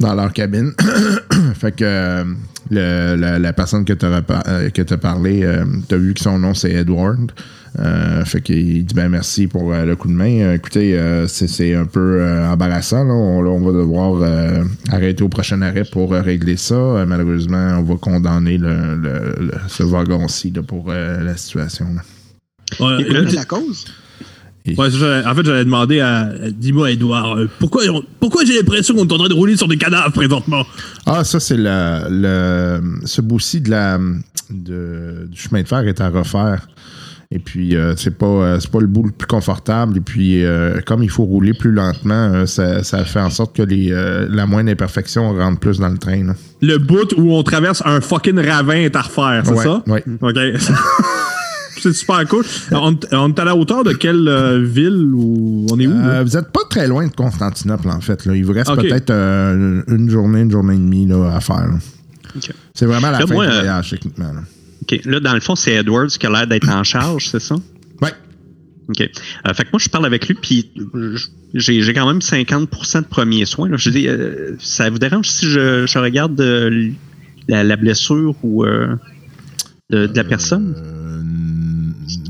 dans leur cabine. fait que euh, le- la, la personne que tu as parlé, tu as vu que son nom c'est Edward. Euh, fait qu'il dit ben merci pour euh, le coup de main. Euh, écoutez, euh, c'est- un peu euh, embarrassant. Là. On, là, on va devoir euh, arrêter au prochain arrêt pour euh, régler ça. Euh, malheureusement, on va condamner le, le- le- ce wagon-ci là, pour euh, la situation. là. Ouais, est la cause? Ouais, c'est ça. en fait, j'allais demander à. Dis-moi, Edouard, euh, pourquoi, pourquoi j'ai l'impression qu'on est en train de rouler sur des cadavres présentement? Ah, ça, c'est le, le. Ce bout-ci de la, de- du chemin de fer est à refaire. Et puis, euh, c'est pas, euh, c'est pas le bout le plus confortable. Et puis, euh, comme il faut rouler plus lentement, ça, ça fait en sorte que les, la moindre imperfection rentre plus dans le train. là. Le bout où on traverse un fucking ravin est à refaire, c'est Ouais, ça? ouais. Ok. c'est super cool. On, on est à la hauteur de quelle euh, ville ou on est où? Euh, vous êtes pas très loin de Constantinople, en fait. Là. Il vous reste peut-être euh, une journée, une journée et demie là, à faire. C'est vraiment la Là, fin moi, du euh, voyage, techniquement. là. OK. Là, dans le fond, c'est Edwards qui a l'air d'être en charge, c'est ça? Ouais. OK. Euh, fait que moi, je parle avec lui, puis euh, j'ai j'ai quand même 50% de premiers soins. Là. Je dis, euh, ça vous dérange si je, je regarde euh, la, la blessure ou euh, de, de la personne?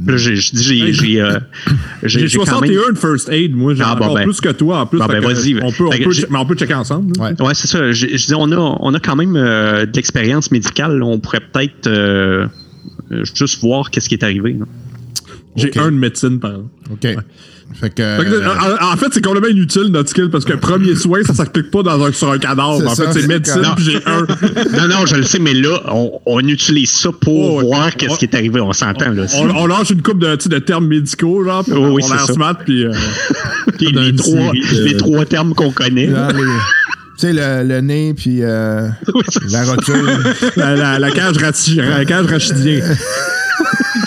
Euh, Là, j'ai- je dis, j'ai- j'ai euh, J'ai j'ai quand 61 même- de first aid, moi, j'ai Ah, bon, encore ben. plus que toi en plus. Bon, ben, que, vas-y, euh, On peut, on mais on peut checker ensemble. là. Ouais. Ouais, c'est ça. Je, je dis, on a, on a quand même euh, de l'expérience médicale. On pourrait peut-être euh, euh, juste voir qu'est-ce qui est arrivé. là. J'ai un de médecine, par exemple. OK. Fait que. Fait que, euh, en, en fait, c'est complètement inutile notre skill parce que premier soin, ça s'applique pas dans un, sur un cadavre. En ça, fait, c'est médecine, puis j'ai un. Non, non, je le sais, mais là, on, on utilise ça pour Oh, ouais. voir qu'est-ce qui est arrivé. On s'entend, là. On, on lâche une coupe de, termes médicaux, genre, puis Oui, on, oui, on smart, puis. euh, les, trois, série de- les trois termes qu'on connaît. les- Tu sais, le, le nez, puis euh, Oui, la ça. rotule. la, la, la cage, rati- la cage rachidien.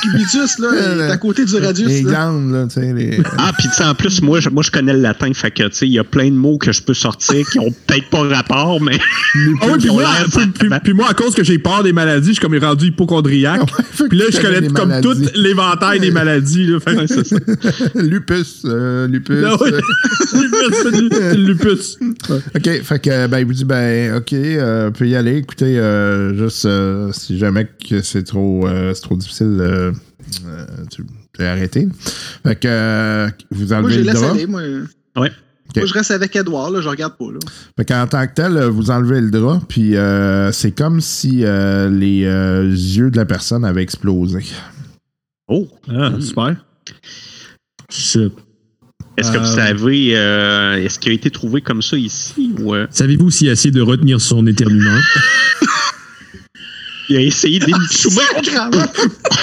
Cubitus, là, est à côté du radius. les là. glandes, là, tu sais. Les... Ah, puis tu sais, en plus, moi je, moi, je connais le latin, fait que, tu sais, il y a plein de mots que je peux sortir qui ont peut-être pas rapport, mais. Ah oui, puis moi, puis- puis- à cause que j'ai peur des maladies, je suis comme rendu hypochondriaque. fait puis là, je connais comme maladies. tout l'éventail des maladies. Là, fait Ouais, ça. lupus. euh, lupus. Oui. lupus, lupus. Ouais. OK, fait que, ben, il vous dit, ben, OK, euh, peut y aller. Écoutez, euh, juste, euh, si jamais que c'est trop, euh, c'est trop difficile, euh, euh, tu arrêter. Fait que, euh, vous Moi, enlevez j'ai le drap. aller. Moi. Ouais. Moi, je reste avec Edouard, là, je regarde pas. Là. Fait qu'en tant que tel, vous enlevez le drap, puis euh, c'est comme si euh, les euh, yeux de la personne avaient explosé. Oh! Ah, super. Shit. Est-ce que vous savez, euh, est-ce qu'il a été trouvé comme ça ici ou Savez-vous s'il a essayé de retenir son éternuement? il a essayé Ah, d'échouer? Sacrement! Je sais pas.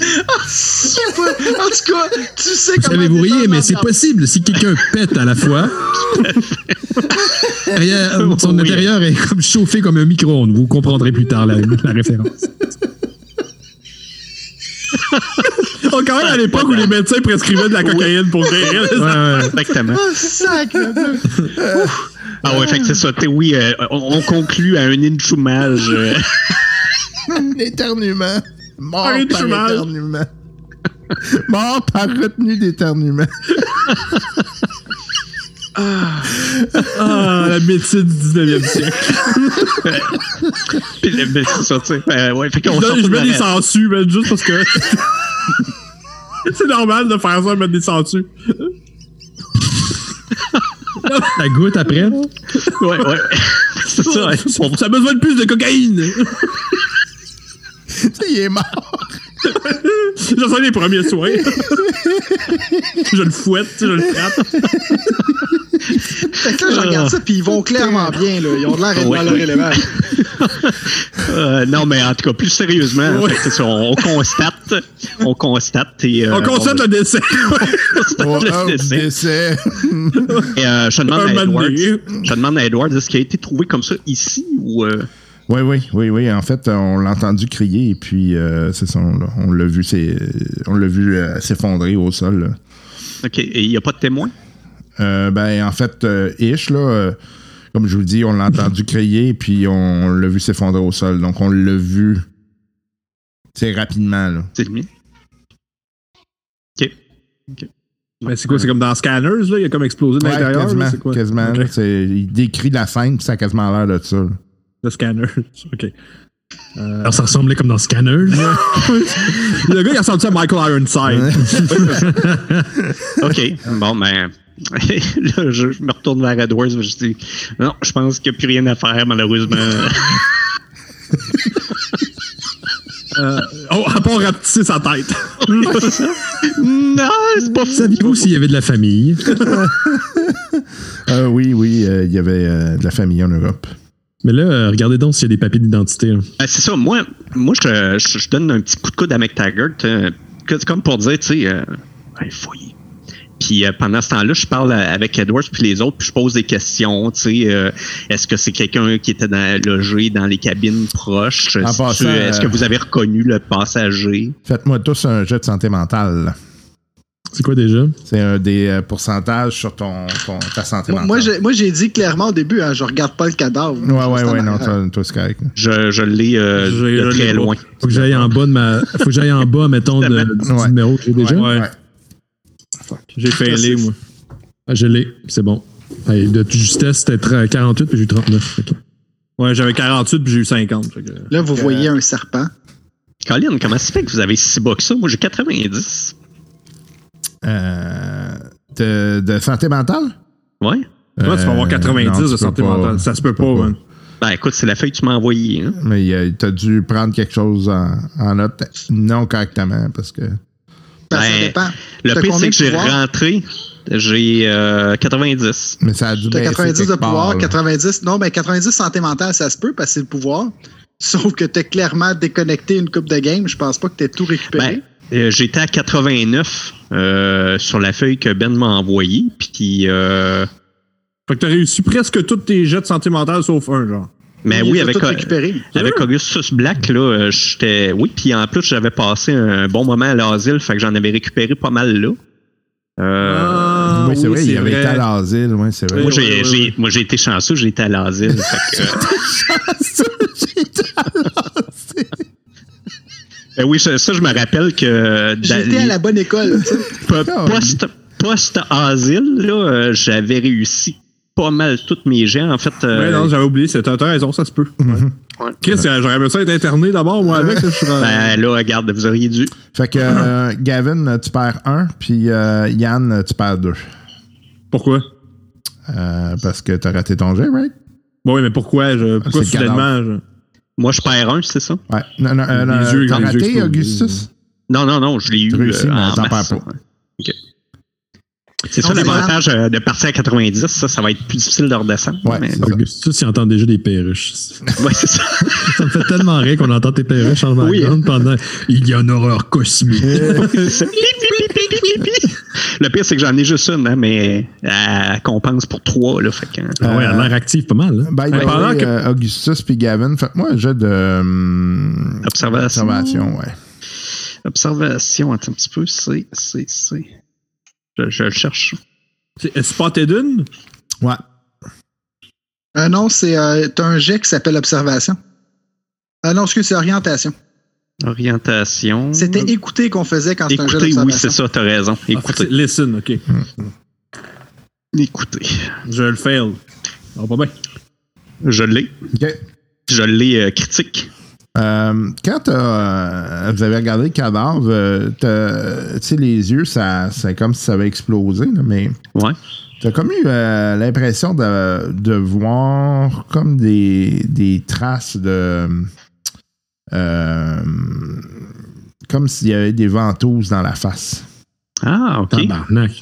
En tout cas, tu sais Vous comment. savez, vous riez, mais c'est possible. Si quelqu'un pète à la fois, derrière, son Oui. intérieur est comme chauffé comme un micro-ondes. Vous comprendrez plus tard la, la référence. Oh, quand même à l'époque où les médecins prescrivaient de la cocaïne pour guérir. Ouais, ouais. Exactement. Ah, sacre! Ah ouais, fait que c'est ça. Oui, euh, on, on conclut à un inchumage. euh, L'éternuement. Mort Un par éternuement. éternuement. Mort par retenue d'éternuement. Ah, la médecine du 19e siècle. puis ben, ça, tu sais. Euh, ouais, fait qu'on Je, mets la- des sangsues, man, juste parce que. c'est normal de faire ça, mettre des sangsues. La goutte après. Ouais, ouais. c'est ça. ouais. Ça a besoin de plus de cocaïne. Tu sais, il est mort. J'en sais les premiers soins. je le fouette, tu sais, je le frappe. Fait que là, je regarde ça, puis ils vont clairement bien. Là. Ils ont de l'air Ouais. dans leur élevage. Euh, non, mais en tout cas, plus sérieusement, Ouais. fait on constate. On constate. Et, euh, On constate le décès. constate Oh, le décès. décès. Et, euh, je demande. Je demande à Edward, est-ce qu'il a été trouvé comme ça ici ou. Oui, oui, oui, oui. En fait, on l'a entendu crier et puis euh, c'est ça, on l'a- vu, c'est, on l'a vu euh, s'effondrer au sol. là. OK. Et il n'y a pas de témoin? Euh, ben, en fait, euh, Ish, là, euh, comme je vous dis, on l'a entendu crier et puis on l'a vu s'effondrer au sol. Donc, on l'a vu, c'est rapidement, là. C'est le mien. OK. OK. Mais c'est quoi? C'est comme dans Scanners, là? Il a comme explosé de Ouais, l'intérieur. là, quasiment. C'est quoi? quasiment Ok. là, c'est- il décrit la scène, puis ça a quasiment l'air de ça. là. Le Scanners. OK. Alors, ça ressemblait comme dans Scanner. Le gars, il ressemble à Michael Ironside. OK. Bon, ben. là, je, je me retourne vers Edwards. Je dis Non, je pense qu'il n'y a plus rien à faire, malheureusement. oh, à part rapetisser sa tête. non, c'est pas fou. Saviez-vous s'il y avait de la famille? Euh, oui, oui, euh, il y avait euh, de la famille en Europe. Mais là, euh, regardez donc s'il y a des papiers d'identité. là. Ben, c'est ça. Moi, moi je, je, je donne un petit coup de coude à McTaggart. euh, comme pour dire, tu sais, euh, hey, fouille. Puis euh, pendant ce temps-là, je parle avec Edwards puis les autres, puis je pose des questions. Tu sais, euh, est-ce que c'est quelqu'un qui était dans, logé dans les cabines proches? Est-ce que- vous avez reconnu le passager? Faites-moi tous un jet de santé mentale. C'est quoi déjà? C'est un des euh, pourcentages sur ton, ton- ta santé Moi, mentale. moi, j'ai- moi, j'ai dit clairement au début, hein, je regarde pas le cadavre. Ouais, ouais, ouais, non, toi, toi, c'est correct. Je, je l'ai euh, de je l'ai très loin. Faut que j'aille en bas de ma. Faut que j'aille en bas, mettons, de, du Ouais. numéro que j'ai déjà. Ouais. Ouais. J'ai failé, moi. Ah, je l'ai, c'est bon. Hey, de justesse, c'était tra- 48 puis j'ai eu 39. Ok. Ouais, j'avais 48 puis j'ai eu 50. fait que- Là, vous voyez un serpent. Colin, comment ça fait que vous avez si bas que ça? Moi, j'ai 90. Euh, de, de santé mentale? Ouais. Toi, tu vas avoir Euh, 90 non, tu de santé pas. mentale. Ça se peut Tu pas, pas. man. Ben, écoute, c'est la feuille que tu m'as envoyée. Hein? Mais euh, t'as dû prendre quelque chose en, en note non correctement parce que. Ben, ça dépend. Le pire, c'est que j'ai pouvoir? rentré. J'ai euh, 90. Mais ça a dû T'as baisser 90 de part, pouvoir, là. 90. Non, ben 90 santé mentale, ça se peut parce que c'est le pouvoir. Sauf que t'as clairement déconnecté une coupe de game. Je pense pas que t'aies tout récupéré. Ben, euh, j'étais à 89 euh, sur la feuille que Ben m'a envoyée. Puis, euh, Fait que t'as réussi presque tous tes jets de santé mentale sauf un, genre. mais Il oui, avec, euh, avec Augustus Black, là, euh, j'étais. Oui, puis en plus, j'avais passé un bon moment à l'asile, fait que j'en avais récupéré pas mal là. Euh, Ah, oui, c'est vrai, il avait vrai. été à l'asile, oui, c'est vrai. moi, j'ai, j'ai- j'ai été chanceux, j'ai été à l'asile. fait que, ben oui, ça, ça, je me rappelle que. dans J'étais à la bonne école. tu sais. Po- Post, post-asile, là, euh, j'avais réussi pas mal toutes mes jets. En fait, euh, Ouais, non, j'avais oublié. c'est- T'as raison, ça se peut. Ouais. Chris, euh, j'aurais aimé ça être interné d'abord, moi, avec. là, je suis- ben là, regarde, vous auriez dû. Fait que euh, Gavin, tu perds un, puis euh, Yann, tu perds deux. Pourquoi? Euh, parce que t'as raté ton jet, right? Oui, mais pourquoi? Je, pourquoi soudainement? Moi, je perds un, c'est ça? Ouais. Non, non, euh, non, Les yeux- t'as les raté. Augustus? Non, non, non, je l'ai eu Tu réussis, euh, mais en t'en perds pas. OK. C'est ça l'avantage euh, de partir à 90, ça, ça va être plus difficile de redescendre. Ouais, mais-. Augustus, il entend déjà des perruches. Ouais, c'est ça. Ça me fait tellement rire qu'on entend tes perruches en Oui. background pendant Il y a une horreur cosmique. Le pire, c'est que j'en ai juste une, hein, mais elle compense pour trois. Là, fait que, Ah ouais, elle a l'air active pas mal. hein. Pendant que- euh, Augustus puis Gavin, faites-moi un jet de hum, Observation. observation, ouais. Observation, attends un petit peu, c'est, c'est, c'est. Je, je le cherche. C'est Spotted In? Ouais. Euh, non, c'est euh, un jet qui s'appelle observation. Euh, non, excuse, c'est orientation. Orientation. C'était écouter qu'on faisait quand c'était un jet Écoutez, oui, c'est ça, t'as raison. Ah, Écoutez. Listen, OK. Écoutez. Je le fail. Ah, pas bien. Je l'ai. OK. Je l'ai euh, critique. Euh, quand t'as, euh, vous avez regardé le cadavre, euh, t'as- tu sais, les yeux, ça, c'est comme si ça avait explosé, là, mais Ouais. t'as comme eu euh, l'impression de, de voir comme des, des traces de. Euh, comme s'il y avait des ventouses dans la face. Ah, OK. Tabarnak.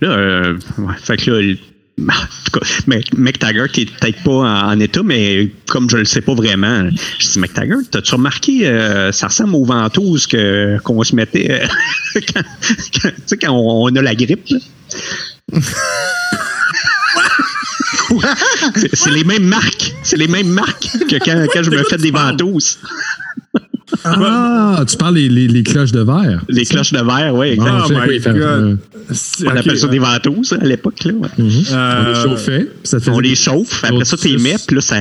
Là, euh, ouais, fait que là, en tout cas, Mc- McTaggart est peut-être pas en, en état, mais comme je le sais pas vraiment, je dis McTaggart, t'as-tu remarqué, euh, ça ressemble aux ventouses que, qu'on se mettait euh, quand, quand- on a la grippe. c'est, les mêmes marques. C'est les mêmes marques que quand, quand je me fais des ventouses. Ah, tu parles les, les, les cloches de verre. Les cloches de verre, oui. Ah, Oh fait. C'est- On ok, appelle ça euh, des ventouses à l'époque. Là, ouais. Mhm. euh, On les chauffait. ça On les chauffe, après ça, tu les mets, puis là, ça.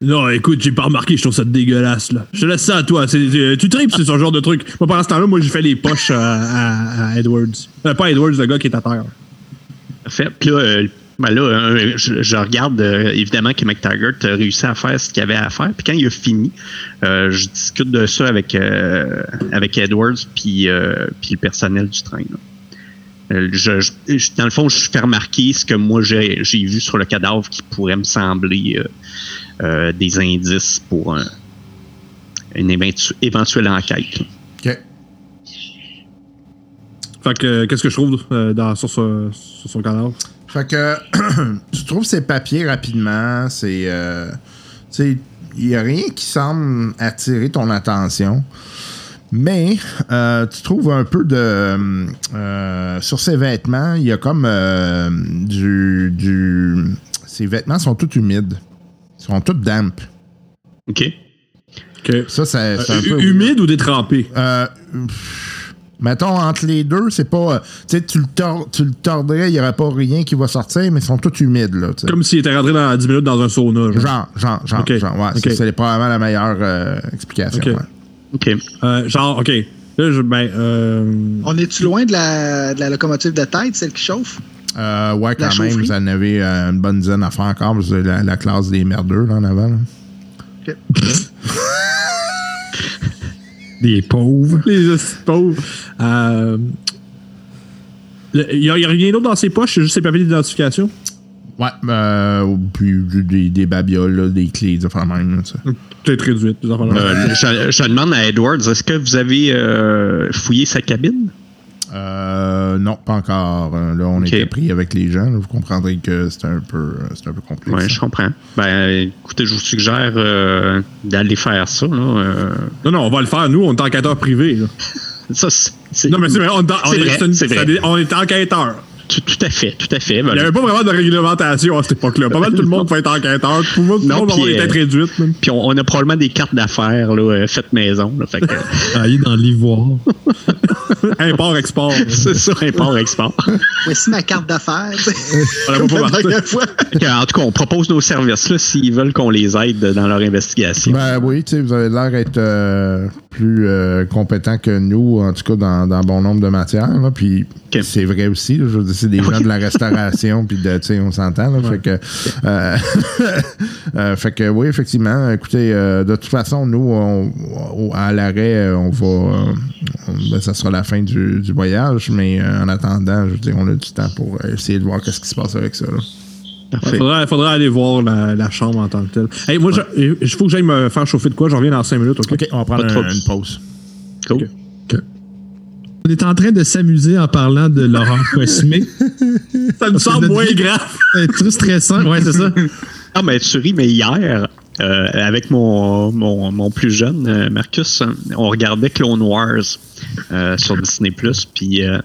Non, écoute, j'ai pas remarqué, je trouve ça dégueulasse, là. Je te laisse ça à toi. c'est- tu tripes, c'est ce genre de truc. Moi, pendant ce temps-là, moi, j'ai fait les poches à, à- Edwards. Euh, pas Edwards, le gars qui est à terre. Parfait. Puis là, euh, ben là euh, je, regarde euh, évidemment que McTaggart a réussi à faire ce qu'il avait à faire. Puis quand il a fini, euh, je discute de ça avec, avec Edwards puis, puis le personnel du train. dans le fond, je fais remarquer ce que moi j'ai vu sur le cadavre qui pourrait me sembler des indices pour un- une éventu- éventuelle enquête. OK. Fait que, qu'est-ce que je trouve dans, sur, ce- sur son cadavre? Fait que tu trouves ces papiers rapidement, c'est. euh, tu sais, il n'y a rien qui semble attirer ton attention. Mais euh, tu trouves un peu de. euh, sur ses vêtements, il y a comme euh, du, du. Ses vêtements sont tous humides. Ils sont tous damp. OK? Ok. Ça, c'est un Euh, peu. humide ou détrempé? Euh, pff, mettons, entre les deux, c'est pas. euh, Tu sais, tu le tor- tordrais, il n'y aurait pas rien qui va sortir, mais ils sont tous humides, là. Comme s'il était rentré dans 10 minutes dans un sauna. genre. Genre, genre, genre. Ouais, c'est- c'est probablement la meilleure euh, explication. Ok. ouais. Euh, genre, ok. Là, je, ben, euh, On est-tu loin de la, de la locomotive de tête, celle qui chauffe? Euh, ouais, La quand même, vous en avez euh, une bonne dizaine à faire encore. Vous avez la, la classe des merdeux, là, en avant. là. Des pauvres. les pauvres. Euh, Il n'y a, y a rien d'autre dans ses poches, c'est juste ses papiers d'identification? Ouais, euh, puis des, des babioles, là, des clés, des affaires même. Peut-être réduite. des affaires. Euh, je, je demande à Edwards, est-ce que vous avez euh, fouillé sa cabine? Euh, non, pas encore. Euh, Là, on était pris avec les gens. là. Vous comprendrez que c'est un peu, euh, c'est un peu complexe. Oui, je comprends. Ben, écoutez, je vous suggère euh, d'aller faire ça. Là. euh. Non, non, on va le faire, nous, on est enquêteurs privés. là. ça, c'est, Non, mais c'est vrai, on, on est enquêteurs. Tout, tout à fait, tout à fait. Ben, Il n'y avait pas vraiment de réglementation à cette époque-là. Pas mal tout le monde pouvait être enquêteur. Tout le monde, Non, monde va avoir puis, des têtes euh, réduites. même. Puis on, on a probablement des cartes d'affaires là, euh, faites maison. Là, fait que, dans l'ivoire. Import-export. c'est ça, import-export. Voici ma carte d'affaires. On la la pas fois. Que, en tout cas, on propose nos services là, s'ils veulent qu'on les aide dans leur investigation. Ben oui, tu sais, vous avez l'air d'être euh, plus euh, compétent que nous, en tout cas dans, dans bon nombre de matières. là. Puis c'est vrai aussi. là. je veux dire, c'est des gens de la restauration, puis de, tu sais, on s'entend. là. Fait que, euh, euh, fait que oui, effectivement. Écoutez, euh, de toute façon, nous, on- on- à l'arrêt, on va, ben, ça sera la fin du, du voyage, mais en attendant, je veux dire, on a du temps pour essayer de voir qu'est-ce qui se passe avec ça. là. Parfait. Faudrait, faudrait aller voir la, la chambre en tant que telle. Hey, moi, il faut que j'aille me faire chauffer de quoi. Je reviens dans 5 minutes, OK? On va prendre un- une pause. Cool. On est en train de s'amuser en parlant de l'horreur cosmique. Ça me semble moins grave. C'est trop stressant. Ouais, c'est ça. Ah, mais tu ris, mais hier, euh, avec mon, mon, mon plus jeune, euh, Marcus, on regardait Clone Wars euh, sur Disney+. Puis euh,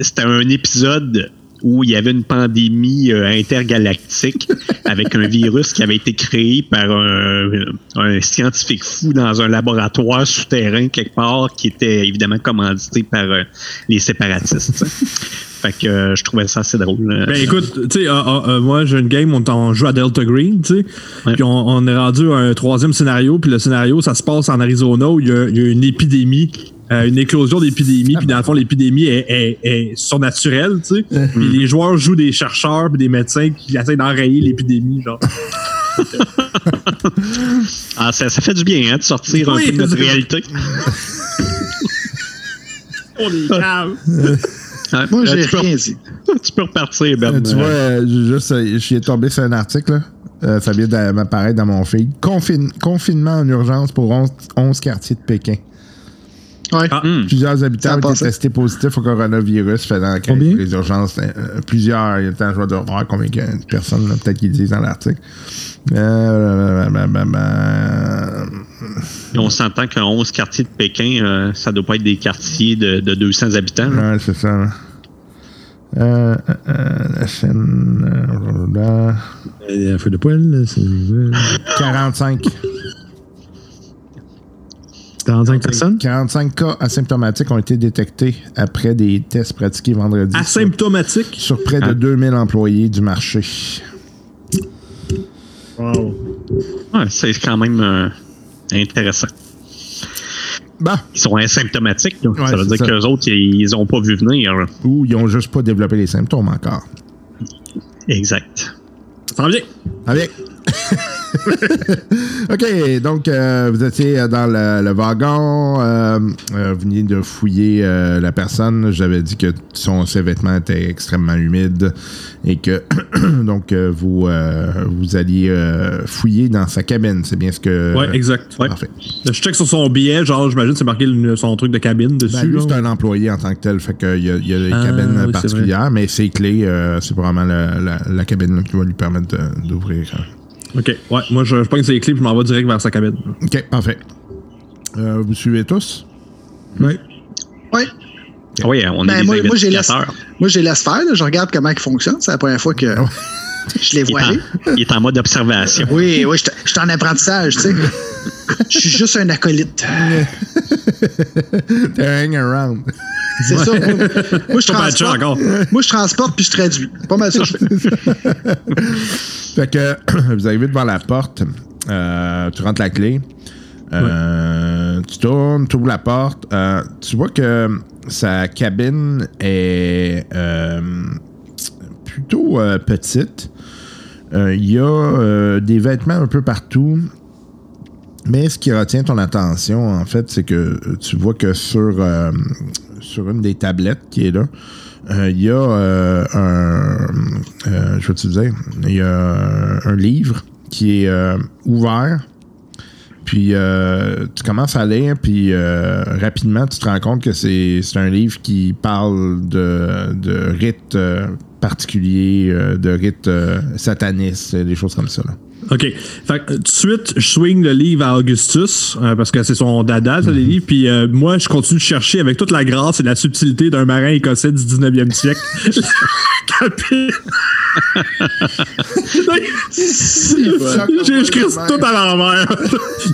c'était un épisode où il y avait une pandémie euh, intergalactique avec un virus qui avait été créé par un, un scientifique fou dans un laboratoire souterrain quelque part qui était évidemment commandité par euh, les séparatistes. Fait que euh, je trouvais ça assez drôle. Ben écoute, tu sais, euh, euh, euh, moi j'ai une game, on, on joue à Delta Green, tu sais. Ouais. Puis on, on est rendu à un troisième scénario, puis le scénario, ça se passe en Arizona où il y a, il y a une épidémie, euh, une éclosion d'épidémie, puis dans le fond, l'épidémie est, est, est surnaturelle, tu sais. Puis les joueurs jouent des chercheurs puis des médecins qui essaient d'enrayer l'épidémie, genre. Ah, ça, ça fait du bien hein, de sortir Oui, un peu de notre réalité. On est calme. Ouais, Moi, euh, j'ai rien dit. Tu peux repartir, Ben. Euh, tu vois, euh, juste, je suis tombé sur un article, là. Euh, ça vient de m'apparaître dans mon feed. Confine- confinement en urgence pour 11, 11 quartiers de Pékin. Ouais. Ah. Hmm. Plusieurs habitants ont été testés positifs au coronavirus Combien? les urgences. euh, plusieurs. Il y a le temps, je vais devoir voir combien de personnes, peut-être qu'ils disent dans l'article. Euh, bah, bah, bah, Et on s'entend qu'un 11 quartiers de Pékin, euh, ça doit pas être des quartiers de, de 200 habitants. Ouais, c'est ça. Euh, euh, la chaîne. euh. Un feu de poêle, là, c'est. 45. 45 personnes? 45 cas asymptomatiques ont été détectés après des tests pratiqués vendredi. sur- Asymptomatique. sur près de Ah. 2000 employés du marché. Wow. Ouais, c'est quand même euh, intéressant. Bah, Ils sont asymptomatiques. Ouais, ça veut dire ça. qu'eux autres, ils, ils ont pas vu venir. là. ou ils ont juste pas développé les symptômes encore. Exact. Ça va bien? Allez. OK, donc euh, vous étiez dans le, le wagon, euh, euh, vous veniez de fouiller la personne. J'avais dit que son, ses vêtements étaient extrêmement humides et que donc vous, vous alliez fouiller dans sa cabine. C'est bien ce que. Ouais, exact. Ouais. Parfait. Je check sur son billet, genre, j'imagine, c'est marqué le- son truc de cabine dessus. Ben, c'est un employé en tant que tel, fait qu'il y a, il y a des Ah, cabines oui, particulières, mais ses clés, c'est probablement la, la, la cabine là, qui va lui permettre d'ouvrir. Ok, ouais, moi, je, je pogne ses clés puis je m'en vais direct vers sa cabine. OK, parfait. Euh, vous suivez tous? Ouais. Ouais. Ah Oui, on Ben, est moi, des moi, j'ai laisse, investigateurs. moi, j'ai laisse faire. là. Je regarde comment ils fonctionnent. C'est la première fois que je les Il vois est, aller. en, il est en mode observation. Oui, oui, je suis- je suis en apprentissage, tu sais. Je suis juste un acolyte. Hang around. C'est ça. Moi, moi, je transporte. encore. Moi, je transporte puis je traduis. Pas mal ça, je fais. Fait que vous arrivez devant la porte, euh, tu rentres la clé, euh, tu tournes, tu ouvres la porte, euh, tu vois que sa cabine est plutôt petite. Il y a des vêtements un peu partout. Mais ce qui retient ton attention, en fait, c'est que tu vois que sur, euh, sur une des tablettes qui est là, euh, il y a euh, un. euh, je te dire. Il y a un livre qui est ouvert. Puis tu commences à lire, puis rapidement, tu te rends compte que c'est un livre qui parle de, de rites particuliers, de rites satanistes, des choses comme ça. OK. Fait que, tout de suite, je swing le livre à Augustus, euh, parce que c'est son dada, ça, les livres. Puis euh, moi, je continue de chercher avec toute la grâce et la subtilité d'un marin écossais du 19e siècle. Capé. Je, tout à l'envers.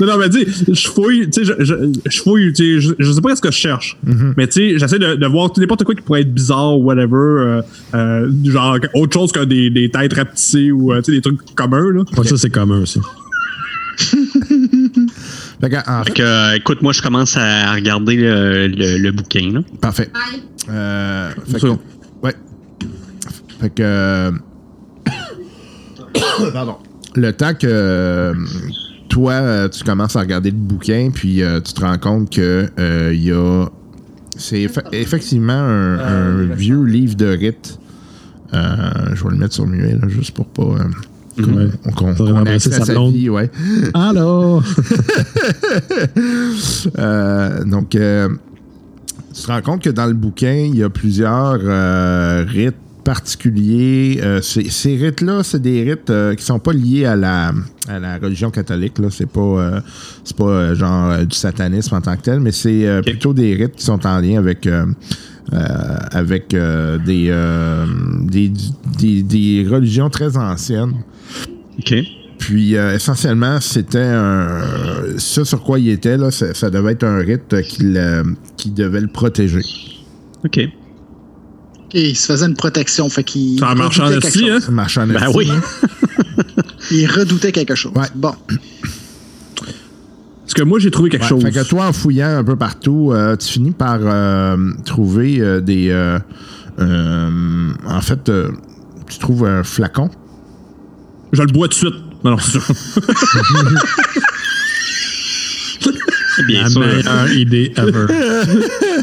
non, non, mais sais, je fouille, tu sais, je, je, je fouille, tu sais, je, je sais pas ce que je cherche. Mais tu sais, j'essaie de, de voir n'importe quoi qui pourrait être bizarre ou whatever, euh, euh, genre autre chose que des, des têtes rapetissées ou euh, tu sais, des trucs communs, là. Ça, c'est commun aussi. Fait que, en Fait fait, que, euh, écoute, moi, je commence à regarder le, le- le bouquin. là. parfait. Euh, fait que, ouais. Fait que. Pardon. Le temps que euh, toi, euh, tu commences à regarder le bouquin, puis euh, tu te rends compte que il y a. C'est effe- effectivement un, un vieux livre de rites. Je vais le mettre sur muet, là, juste pour pas. euh, qu'on accès à sa sa vie, ouais. Alors! Euh, donc, euh, tu te rends compte que dans le bouquin, il y a plusieurs euh, rites particuliers. Euh, ces, rites-là, c'est des rites euh, qui sont pas liés à la, à la religion catholique. Là. C'est pas, euh, c'est pas euh, genre du satanisme en tant que tel, mais c'est plutôt des rites qui sont en lien avec. avec des, des, des, des religions très anciennes. OK. Puis essentiellement, c'était un. Ce sur quoi il était, là, ça, ça devait être un rite qui, qui devait le protéger. OK. Et il se faisait une protection. Fait qu'il en redoutait quelque esti, hein? Ben oui. hein. Il redoutait quelque chose. Ouais. Bon. Parce que moi, j'ai trouvé quelque Ouais, chose. Fait que toi, en fouillant un peu partout, euh, tu finis par euh, trouver euh, des. euh, euh, en fait, euh, tu trouves un flacon. Je le bois tout de suite. Non, non, c'est sûr. Bien La sûr. meilleure idée ever.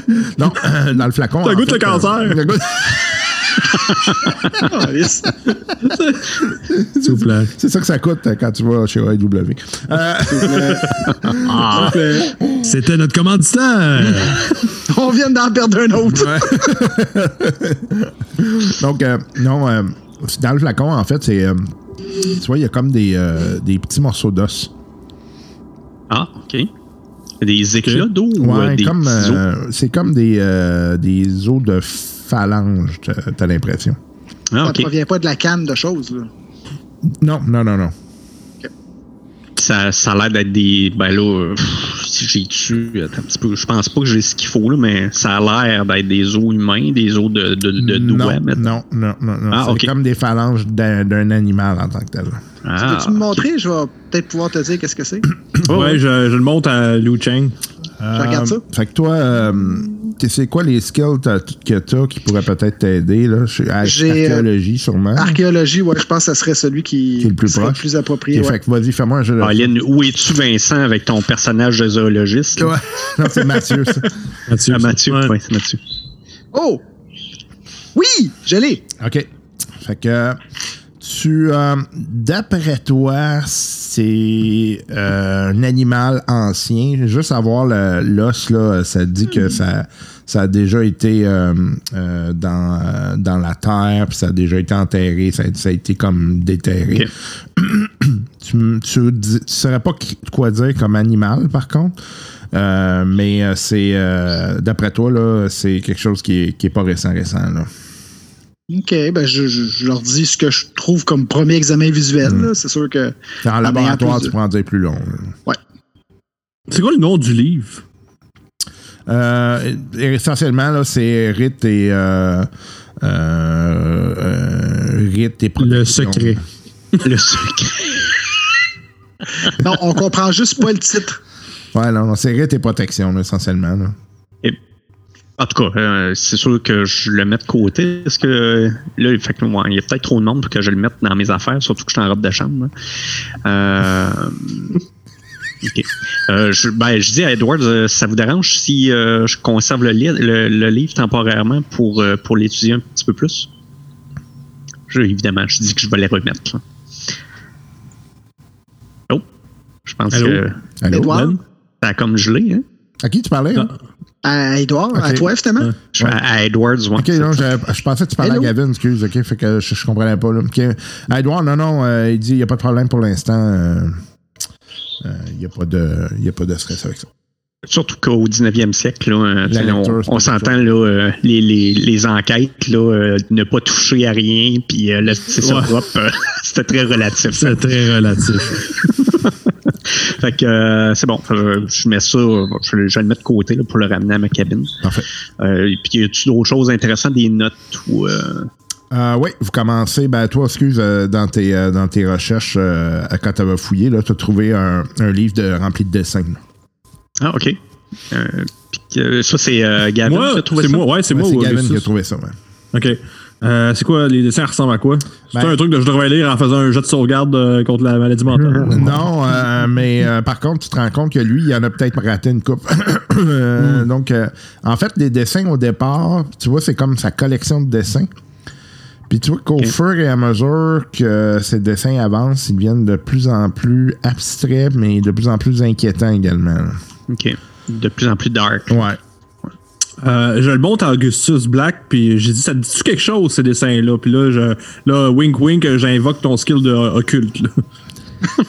Non, dans le flacon. Ça goûte fait, le cancer. euh, ça goûte- Ah, yes. S'il vous plaît. C'est ça que ça coûte euh, quand tu vas chez AEW. Euh, Ah, C'était notre commanditaire. On vient d'en perdre un autre. Donc, euh, non, euh, dans le flacon, en fait, c'est. euh, tu vois, il y a comme des, euh, des petits morceaux d'os. ah, OK. Des éclats d'eau ou euh, Ouais, des comme. euh, c'est comme des, euh, des os de phalange, t'as t'as l'impression. Ah, Ça OK. provient pas de la canne de choses. Là. Non, non, non, non. Ça, ça a l'air d'être des. Ben là, euh, pff, j'ai dessus. Attends un petit peu. Je pense pas que j'ai ce qu'il faut, là, mais ça a l'air d'être des os humains, des os de, de, de doigts. non, non, non, non, non. Ah, c'est comme des phalanges d'un d'un animal en tant que tel. Ah. Peux-tu me montrer? Je vais peut-être pouvoir te dire qu'est-ce que c'est. Ouais, je, je le montre à Liu Cheng. Je regarde ça. Fait que toi, euh, c'est quoi les skills que t'as qui pourraient peut-être t'aider, euh, Archéologie, sûrement. Archéologie, ouais, je pense que ça serait celui qui, Qui est le plus serait proche. plus approprié. Ok, ouais. Fait que vas-y, fais-moi un jeu de. Où es-tu, Vincent, avec ton personnage de zoologiste? Ouais. non, c'est Mathieu, ça. Mathieu, Ah. Mathieu, Ouais. ouais, c'est Mathieu. Oh! Oui! Je l'ai! OK. Fait que tu euh, d'après toi, c'est euh, un animal ancien? Juste avoir l'os, là, ça dit que ça, ça a déjà été euh, dans, dans la terre, puis ça a déjà été enterré, ça a, ça a été comme déterré. tu ne saurais pas quoi dire comme animal, par contre. Mais c'est d'après toi, là, c'est quelque chose qui est, qui est pas récent récent. Là. OK, ben je, je- je leur dis ce que je trouve comme premier examen visuel. Mm. là. C'est sûr que. En laboratoire, tu de- en dire plus long. là. C'est quoi le nom du livre? Euh, essentiellement, là, c'est rite et. Euh, euh, euh, rite et Le secret. Le secret. Non, on comprend juste pas le titre. Ouais, non, non, c'est rite et protection, là, essentiellement. là. En tout cas, euh, c'est sûr que je le mets de côté. Parce que euh, là, fait que, ouais, il y a peut-être trop de monde pour que je le mette dans mes affaires, surtout que je suis en robe de chambre. là. Euh, ok. Euh, je, ben, je dis à Edward, euh, ça vous dérange si euh, je conserve le, li- le, le livre temporairement pour, euh, pour l'étudier un petit peu plus? Je, évidemment, je dis que je vais les remettre. là. Oh, je pense Allô? que Allô? Edouard? Ben? ça a comme gelé. Hein? À qui tu parlais? hein? À Edouard, à toi, justement? Je suis à, à Edwards. ouais. Ok, non, je, je pensais que tu parlais Hello? à Gavin, excuse, ok, fait que je, je comprenais pas. Là. Ok. Ah, Edouard, non, non, euh, il dit il n'y a pas de problème pour l'instant. euh, euh, Il n'y a, pas de- il y a pas de stress avec ça. Surtout qu'au 19e siècle, là, on, s'entend là, euh, les, les, les enquêtes, là, euh, ne pas toucher à rien, puis euh, ça Ouais. propre, euh, c'était très relatif. C'est très relatif. Fait que euh, c'est bon, je, je mets ça, je, vais- je vais le mettre de côté là, pour le ramener à ma cabine. Parfait. Euh, et puis y a-tu d'autres choses intéressantes, des notes ou euh, Euh, oui, vous commencez, ben toi, excuse, euh, dans, tes, euh, dans tes recherches, euh, quand tu avais fouillé, tu as trouvé un, un livre de, rempli de dessins. là. Ah, ok. Euh, puis, euh, ça, c'est euh, Gavin qui a trouvé ça? moi, ouais, c'est Ouais, moi. c'est Gavin qui a trouvé ça. ouais. OK. Euh, c'est quoi, les dessins ressemblent à quoi? C'est Ben- un truc que je devrais lire en faisant un jet de sauvegarde euh, contre la maladie mentale. Non, euh, mais par contre, tu te rends compte que lui, il en a peut-être raté une coupe. Hmm. Donc, en fait, les dessins au départ, tu vois, c'est comme sa collection de dessins. Puis tu vois qu'au fur et à mesure que ces dessins avancent, ils deviennent de plus en plus abstraits, mais de plus en plus inquiétants également. Ok. De plus en plus dark. Ouais. Euh, je le montre à Augustus Black, puis j'ai dit, ça te dit-tu quelque chose, ces dessins-là? Puis là, je, là, wink wink, j'invoque ton skill de occulte. là.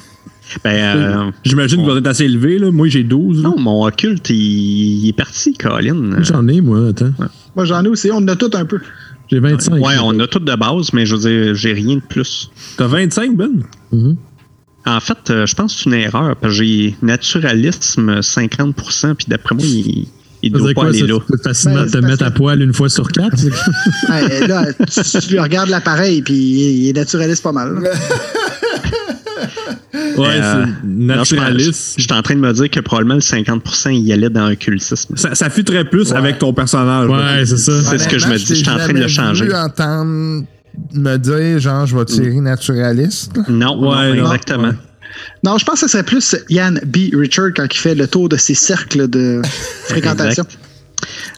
Ben, euh, J'imagine qu'il va être assez élevé, là. Moi, j'ai 12. là. non, mon occulte, il, il est parti, Colin. J'en ai, moi, attends. Moi, j'en ai aussi. On en a tout un peu. J'ai 25. Ouais, on a tout de base, mais je veux dire, j'ai rien de plus. T'as 25, Ben? En fait, euh, je pense que c'est une erreur, parce que j'ai naturalisme 50%, puis d'après moi, il, il doit pas quoi, aller ça? là. Tu peux facilement Ben, te mettre à poil une fois sur quatre? Ouais, là, tu, tu lui regardes l'appareil, puis il est naturaliste pas mal. Ouais, Euh, c'est non, je naturaliste. Je suis en train de me dire que probablement le 50% il y allait dans occultisme. Ça, ça fitterait plus avec ton personnage. Ouais, c'est ça. C'est ce que je me dis, je suis en train de le changer. J'ai entendre me dire, genre, je vais tirer naturaliste. Non, Ouais, non, non. exactement. Non, je pense que ce serait plus Yann B. Richard quand il fait le tour de ses cercles de fréquentation.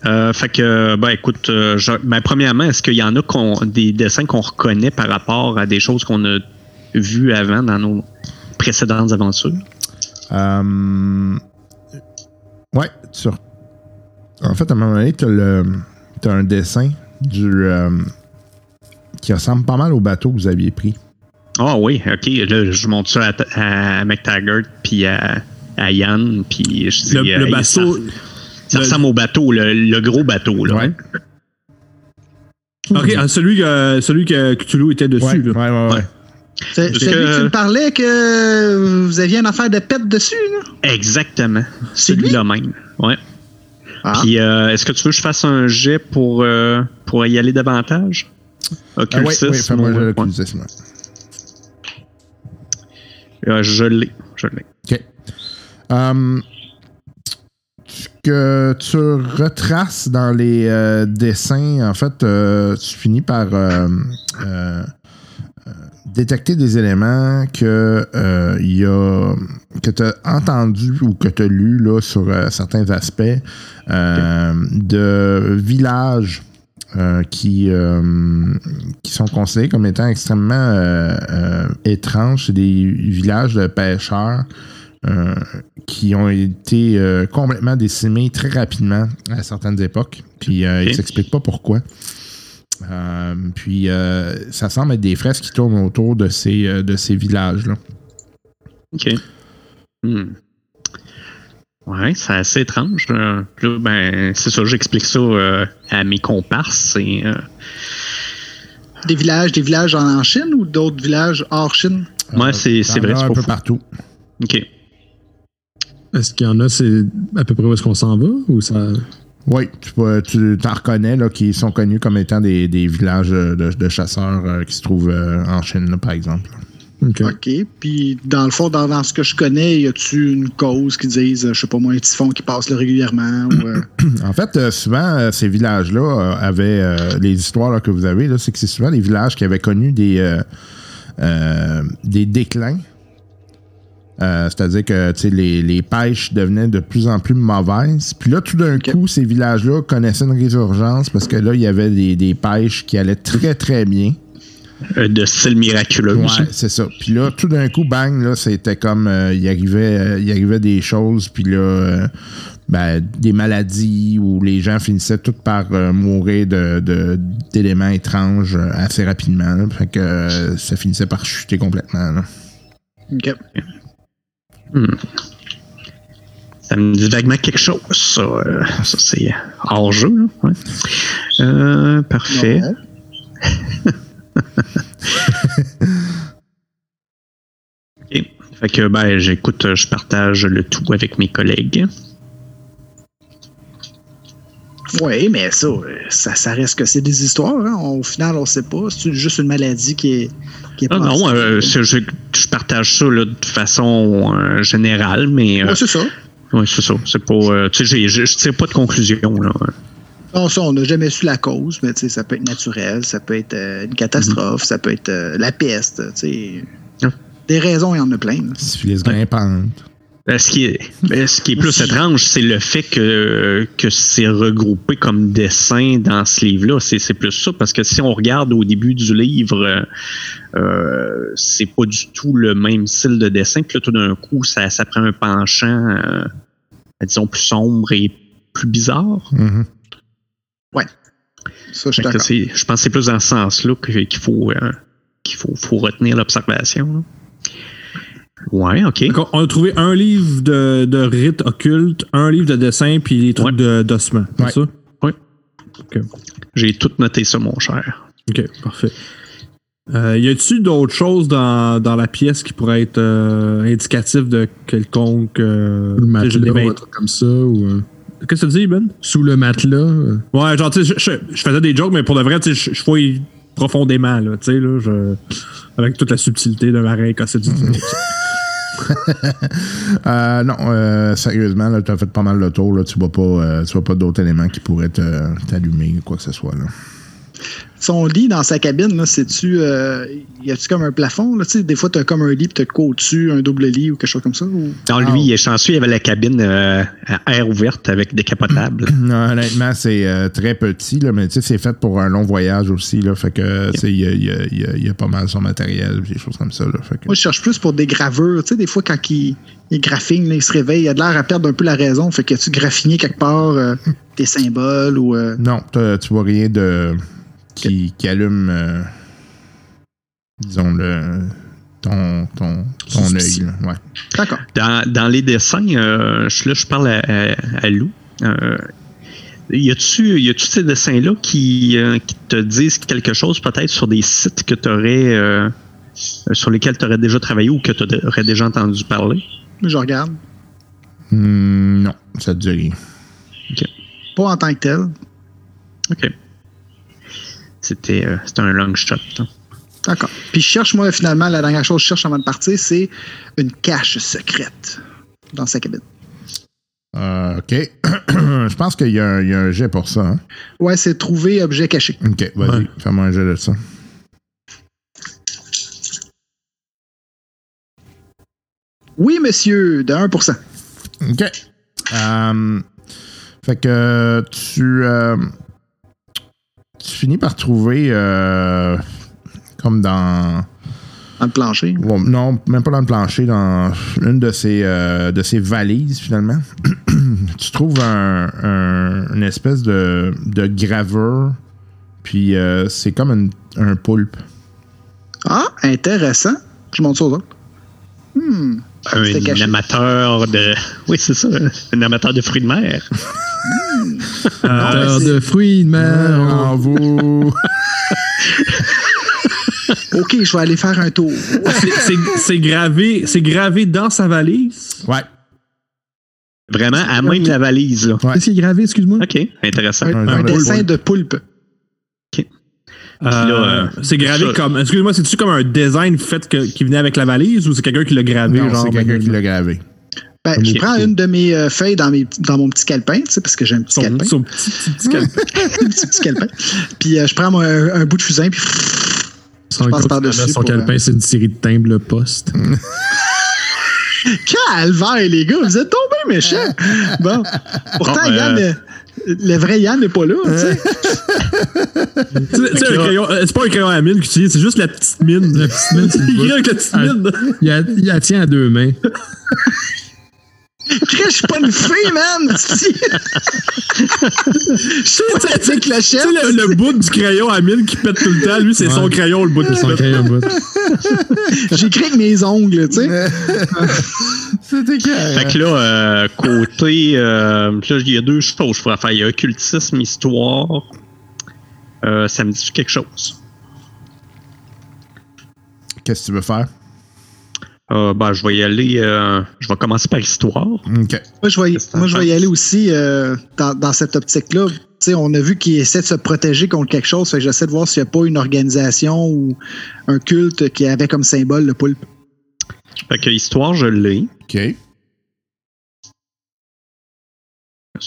Euh, fait que, ben écoute, euh, je- ben, premièrement, est-ce qu'il y en a qu'on- des dessins qu'on reconnaît par rapport à des choses qu'on a vues avant dans nos précédentes aventures? Euh, ouais, En fait, à un moment donné, tu as, un dessin du, euh, qui ressemble pas mal au bateau que vous aviez pris. Ah oui, ok. Là, je montre ça à, à McTaggart puis à, à Yann, puis je dis... Le, euh, le il- bateau. Ça, ça le- ressemble au bateau, le, le gros bateau. Là. Ouais. Ok, ah, celui que, celui que Cthulhu était dessus. Ouais, là. ouais, ouais, ouais. C'est celui que- tu me parlais que vous aviez une affaire de pète dessus, là? Exactement. C'est lui? Celui-là même. Ouais. Ah. Puis, euh, est-ce que tu veux que je fasse un jet pour, euh, pour y aller davantage? Ah, oui, Occultisme, oui, ouais. Euh, je l'ai. Je l'ai. OK. Hum, que tu retraces dans les euh, dessins, en fait, euh, tu finis par euh, détecter des éléments que il que tu as entendu ou que tu as lu là, sur euh, certains aspects euh, de villages euh, qui, euh, qui sont considérés comme étant extrêmement euh, étranges. C'est des villages de pêcheurs qui ont été complètement décimés très rapidement à certaines époques. Puis ils ne s'expliquent pas pourquoi. Puis ça semble être des fresques qui tournent autour de ces, de ces villages-là. OK. Hmm. Ouais, c'est assez étrange. Euh, là, ben, c'est ça, j'explique ça euh, à mes comparses. Et, euh, Des villages, des villages en, en Chine ou d'autres villages hors Chine? ouais, c'est, c'est vrai, c'est un pas peu fou. partout. OK. Est-ce qu'il y en a, c'est à peu près où est-ce qu'on s'en va? Ou ça? Oui, tu, tu t'en reconnais là, qui sont connus comme étant des, des villages de, de chasseurs euh, qui se trouvent euh, en Chine, là, par exemple. Ok. Puis, dans le fond, dans, dans ce que je connais, y a-tu une cause qui disent, euh, je sais pas moi, un typhon qui passe là régulièrement ou. euh, En fait, euh, souvent, euh, ces villages-là avaient les histoires là, que vous avez, c'est que c'est souvent des villages qui avaient connu des, des déclins. C'est-à-dire que les, les pêches devenaient de plus en plus mauvaises. Puis là, tout d'un coup, ces villages-là connaissaient une résurgence parce que là, il y avait des, des pêches qui allaient très, très bien. Euh, de style miraculeux. Ouais, c'est ça. Puis là, tout d'un coup, bang, là, c'était comme euh, il arrivait, euh, il arrivait des choses, puis là, euh, ben, des maladies où les gens finissaient tout par euh, mourir de, de- d'éléments étranges assez rapidement. là. Fait que euh, ça finissait par chuter complètement. là. OK. Ça me dit vaguement quelque chose, ça. ça, c'est hors jeu, là. Ouais. Euh, parfait. Non. OK. Fait que, ben, j'écoute, je partage le tout avec mes collègues. Oui, mais ça, euh, ça, ça reste que c'est des histoires. Hein? Au final, on sait pas. C'est juste une maladie qui est. Qui est Ah passée. non, euh, je, je partage ça là, de façon euh, générale, mais euh, Ouais, c'est ça. ouais, c'est ça. C'est pas. tu sais, je je tire pas de conclusion. Là. Non, ça, on n'a jamais su la cause, mais tu sais, ça peut être naturel, ça peut être euh, une catastrophe, ça peut être euh, la peste. tu sais. Ouais. Des raisons, il y en a plein. Syphilis grimpante. Euh, Ce qui est, ce qui est plus étrange, c'est le fait que, que c'est regroupé comme dessin dans ce livre-là. C'est, c'est plus ça, parce que si on regarde au début du livre, euh, c'est pas du tout le même style de dessin. Puis là, tout d'un coup, ça, ça prend un penchant, euh, disons, plus sombre et plus bizarre. Mhm. Ça, je pense que c'est plus dans ce sens-là qu'il faut, euh, qu'il faut, faut retenir l'observation. Ouais, OK. Donc, on a trouvé un livre de, de rites occultes, un livre de dessin, puis des trucs Ouais. de- d'ossements. C'est Ouais. ça? Ouais. OK. J'ai tout noté ça, mon cher. OK, parfait. Euh, y a-tu d'autres choses dans, dans la pièce qui pourraient être euh, indicatives de quelconque. euh, Le matelas, ou un truc comme ça. Ou, euh, Qu'est-ce que tu dis, Ben? sous le matelas. euh, Ouais, genre, tu sais, je, faisais des jokes, mais pour de vrai, tu sais, je, fouille profondément, là, tu sais, là, je- avec toute la subtilité d'un marin cassé du Euh, non, euh, sérieusement, tu as fait pas mal le tour. Là, tu vois pas, euh, tu vois pas d'autres éléments qui pourraient t'allumer ou quoi que ce soit. Là. Son lit dans sa cabine, là, c'est-tu. euh, y a-tu comme un plafond? Là? Tu sais, Des fois, tu as comme un lit, puis tu au-dessus, un double lit ou quelque chose comme ça? Ou... Non, lui, il est chanceux, il avait la cabine euh, à air ouverte avec décapotable. Non, honnêtement, c'est euh, très petit, là, mais tu sais, c'est fait pour un long voyage aussi. Là, fait que tu sais, il y a, il y a- il y a- il y a pas mal son matériel, des choses comme ça. Là, fait que- Moi, je cherche plus pour des gravures. Tu sais, des fois, quand il, il graphine, il se réveille, il a de l'air à perdre un peu la raison. Fait que tu graffiné quelque part euh, des symboles ou. euh, Non, tu vois rien de qui, qui allume, euh, disons, le, ton, ton, ton œil. Ouais. D'accord. Dans, dans les dessins, euh, je, là, je parle à, à, à Lou. Euh, y a-tu y a-tu ces dessins-là qui, euh, qui te disent quelque chose peut-être sur des sites que tu aurais euh, sur lesquels tu aurais déjà travaillé ou que tu aurais déjà entendu parler? Je regarde. Hmm, non, ça te dit rien. Pas en tant que tel. OK. C'était euh, c'était un long shot. là. D'accord. Puis je cherche, moi, finalement, la dernière chose que je cherche avant de partir, c'est une cache secrète dans sa cabine. Euh, OK. Je pense qu'il y, a un- il y a un jet pour ça. hein. Ouais, c'est trouver objet caché. OK, vas-y, Ouais. fais-moi un jet de ça. Oui, monsieur, de 1% OK. Euh, fait que tu, euh, tu finis par trouver, euh, comme dans. Dans le plancher? bon, non, même pas dans le plancher, dans une de ces, euh, de ces valises, finalement. tu trouves un, un- une espèce de, de gravure, puis euh, c'est comme une- un poulpe. Ah, intéressant. Je monte ça aux autres. Hmm. Un amateur de. Oui, c'est ça. Un amateur de fruits de mer. C'est- de fruits de mer. En vous. OK, je vais aller faire un tour. C'est- c'est- C'est gravé, c'est gravé dans sa valise? Ouais. Vraiment, à même la valise. Là. Ouais. Qu'est-ce qui est gravé, excuse-moi? OK, intéressant. Un, dessin de poulpe. Euh, là, euh, c'est gravé ça- comme. Excuse-moi, c'est-tu comme un design fait que- qui venait avec la valise ou c'est quelqu'un qui l'a gravé? Non, c'est quelqu'un qui l'a gravé. Ben, je prends une de mes euh, feuilles dans, mes, dans mon petit calepin, tu sais, parce que j'ai un petit Son, calepin. son petit, petit, petit calepin. un petit, petit calepin. Puis euh, je prends moi, un, un bout de fusain, puis Son, passe par-dessus son calepin, euh, c'est une série de timbres le poste. calvaire, les gars, vous êtes tombés méchants. Bon. Pourtant, Bon, Yann, euh, le vrai Yann n'est pas là, tu sais. C'est pas un crayon à mine que tu utilises, c'est juste la petite mine. La petite mine, c'est petite Ah. mine. Il la, il la tient à deux mains. Chris, Je suis pas une fille, man! Je suis pas la clochette. Tu sais, le, le bout du crayon à mine qui pète tout le temps, lui, c'est Ouais. son crayon, le bout qui pète. crayon. J'écris avec mes ongles, tu sais. C'était Fait que là, euh, côté. euh, là, il y a deux choses qu'il faudra faire. Il y a occultisme, histoire. Euh, ça me dit quelque chose. Qu'est-ce que tu veux faire? Euh, ben, je vais y aller. euh, je vais commencer par histoire. Moi, je vais, moi, je vais y aller aussi euh, dans, dans cette optique-là. Tu sais, on a vu qu'il essaie de se protéger contre quelque chose. Fait que j'essaie de voir s'il n'y a pas une organisation ou un culte qui avait comme symbole le poulpe. Fait que histoire, je l'ai. OK. Est-ce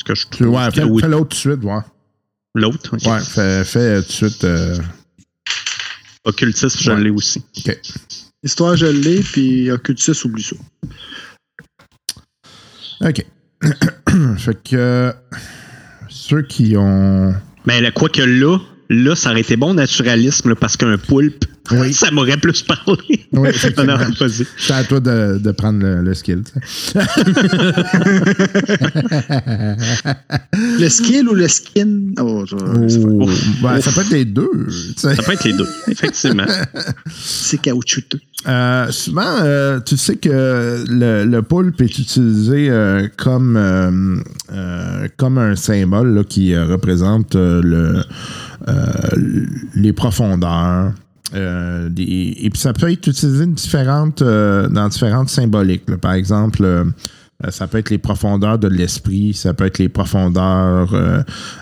que je trouve ouais, que fais, oui, fais l'autre tout de suite, ouais. l'autre? ok. Ouais, fais, fais tout de suite. euh, Occultisme, je Ouais. l'ai aussi. OK. Histoire, je l'ai, puis occultisme, oublie ça. OK. fait que euh, ceux qui ont. Mais là, quoi que là, là, ça aurait été bon naturalisme là, parce qu'un poulpe, Oui. ça m'aurait plus parlé. Oui, non. C'est à toi de, de prendre le, le skill. Le skill ou le skin? Oh, je- Oh, ben, ça peut être les deux. Ça peut être les deux, effectivement. c'est caoutchouteux. Euh, souvent, euh, tu sais que le, le poulpe est utilisé euh, comme, comme un symbole là, qui représente le, les profondeurs. Euh, et puis ça peut être utilisé différentes, euh, dans différentes symboliques. Par exemple, euh, ça peut être les profondeurs de l'esprit, ça peut être les profondeurs euh,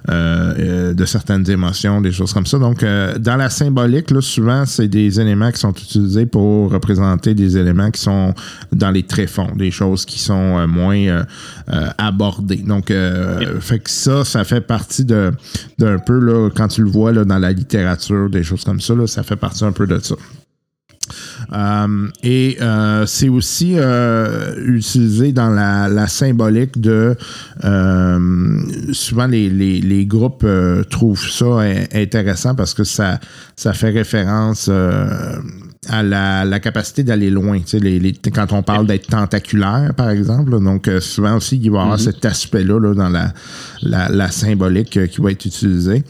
euh, euh, de certaines émotions, des choses comme ça. Donc, euh, dans la symbolique, là, souvent, c'est des éléments qui sont utilisés pour représenter des éléments qui sont dans les tréfonds, des choses qui sont euh, moins euh, euh, abordées. Donc, euh, fait que ça, ça fait partie de d'un peu, là, quand tu le vois là, dans la littérature, des choses comme ça, là, ça fait partie un peu de ça. Euh, et euh, c'est aussi euh, utilisé dans la, la symbolique de souvent les, les, les groupes trouvent ça in- intéressant parce que ça, ça fait référence à la, la capacité d'aller loin. Tu sais, les, les- quand on parle d'être tentaculaire, par exemple. là. donc, euh, souvent aussi, il va y avoir cet aspect-là là, dans la, la, la symbolique euh, qui va être utilisée.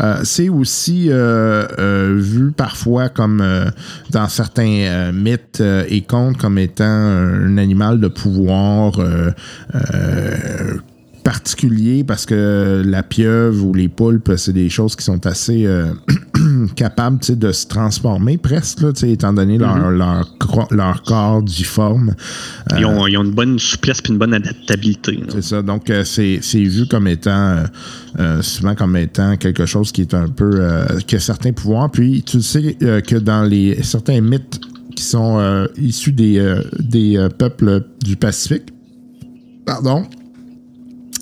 Euh, c'est aussi vu parfois comme dans certains mythes et contes comme étant un animal de pouvoir particulier parce que la pieuvre ou les poulpes, c'est des choses qui sont assez euh, comme capable tu sais, de se transformer presque, là, étant donné leur, leur, cro- leur corps difforme. Ils, ont, ils ont une bonne souplesse et une bonne adaptabilité. C'est ça. Donc, euh, c'est vu comme étant, euh, euh, souvent comme étant quelque chose qui est un peu, euh, qui a certains pouvoirs. Puis, tu sais euh, que dans les certains mythes qui sont euh, issus des, euh, des euh, peuples du Pacifique, pardon,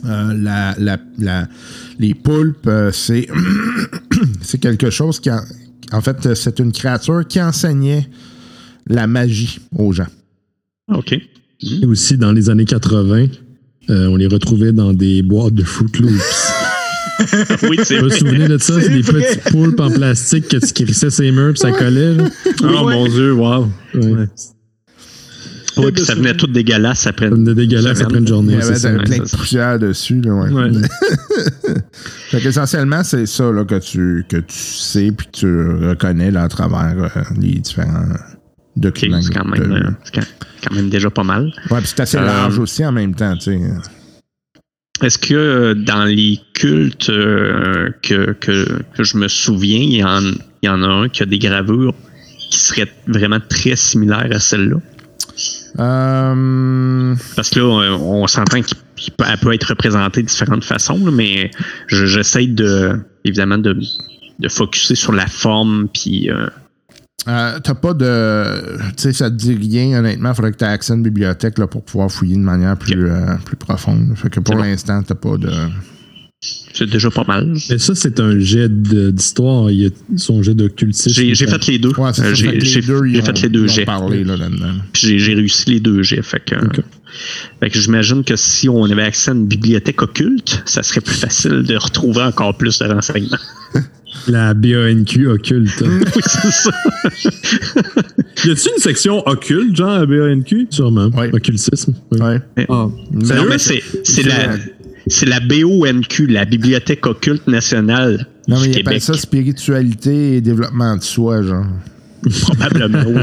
euh, la, la, la- les poulpes, euh, c'est c'est quelque chose qui, en, en fait, euh, c'est une créature qui enseignait la magie aux gens. OK. Et aussi, dans les années 80, euh, on les retrouvait dans des boîtes de Fruit Loops. Oui, c'est Vous vous vrai. souvenez de ça? C'est des petites poulpes en plastique que tu crissais ses murs puis ça collait. là. Oh mon dieu, wow. Ouais. Oui, puis ça venait tout dégueulasse après. Ça venait dégueulasse semaine. après une journée. Il y avait plein de c'est ça. poussière dessus. Là, ouais. Ouais. Fait qu'essentiellement, c'est ça là, que, tu, que tu sais puis que tu reconnais là, à travers euh, les différents documents. c'est quand, euh, c'est quand, quand même déjà pas mal. Ouais, puis c'est assez Euh, large aussi en même temps. Tu sais. Est-ce que euh, dans les cultes euh, que, que, que je me souviens, il y, en, il y en a un qui a des gravures qui seraient vraiment très similaires à celle-là? Euh, Parce que là, on, on s'entend qu'elle peut, être représentée de différentes façons, mais je- j'essaie de, évidemment, de, de focuser sur la forme, puis euh, euh, T'as pas de. Tu sais, ça te dit rien, honnêtement. Il faudrait que tu aies accès à une bibliothèque là, pour pouvoir fouiller de manière plus, euh, plus profonde. Fait que pour bon. l'instant, t'as pas de. C'est déjà pas mal. Mais ça, c'est un jet d'histoire. Il y a son jet d'occultisme. J'ai j'ai fait les deux. Ouais, Euh. J'ai Fait les j'ai- deux, jets. parlé là, là-dedans. Puis j'ai j'ai réussi les deux jets. Fait que, fait que j'imagine que si on avait accès à une bibliothèque occulte, ça serait plus facile de retrouver encore plus de renseignements. La BANQ occulte. oui, c'est ça. Y a-tu une section occulte, genre à BANQ? Sûrement. Ouais. Occultisme. Oui. Ouais. Ah. Non, mais c'est c'est la, c'est la BONQ, la Bibliothèque occulte nationale Non, mais du il appelle Québec. ça spiritualité et développement de soi, genre. Probablement, oui.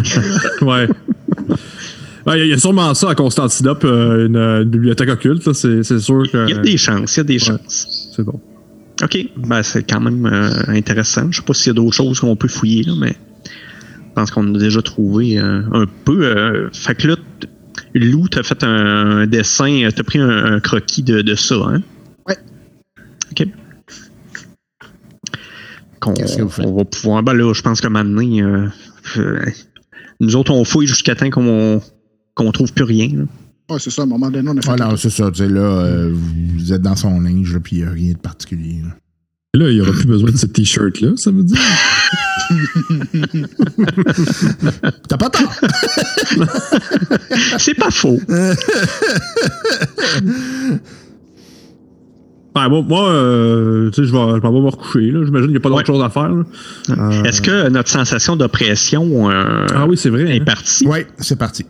Ouais. Il y, a sûrement ça à Constantinople, euh, une, euh, une bibliothèque occulte, là, c'est c'est sûr que. Il y a des chances, il y a des chances. C'est bon. OK, ben, c'est quand même euh, intéressant. Je sais pas s'il y a d'autres choses qu'on peut fouiller, là, mais je pense qu'on a déjà trouvé euh, un peu. euh, fait que là, Lou, t'as fait un, un dessin, euh, t'as pris un, un croquis de, de ça, hein? Ouais. OK. Qu'on- Qu'est-ce que vous faites? on va pouvoir. Ben là, je pense que maintenant, euh, euh, nous autres, on fouille jusqu'à temps qu'on qu'on trouve plus rien. là. Ouais, c'est ça, à un moment donné, on a fait. Le non, c'est ça. Tu sais, là, euh, vous êtes dans son linge, puis il n'y a rien de particulier. là. Là, il n'y aura plus besoin de ce t-shirt-là, ça veut dire. T'as pas tort! C'est pas faux. Ouais, moi, moi, euh, tu sais, je vais, je m'en vais me recoucher, là. J'imagine qu'il n'y a pas d'autre Ouais. chose à faire. Euh, Est-ce que notre sensation d'oppression euh, Ah oui, c'est vrai. est hein. partie? ouais, c'est parti.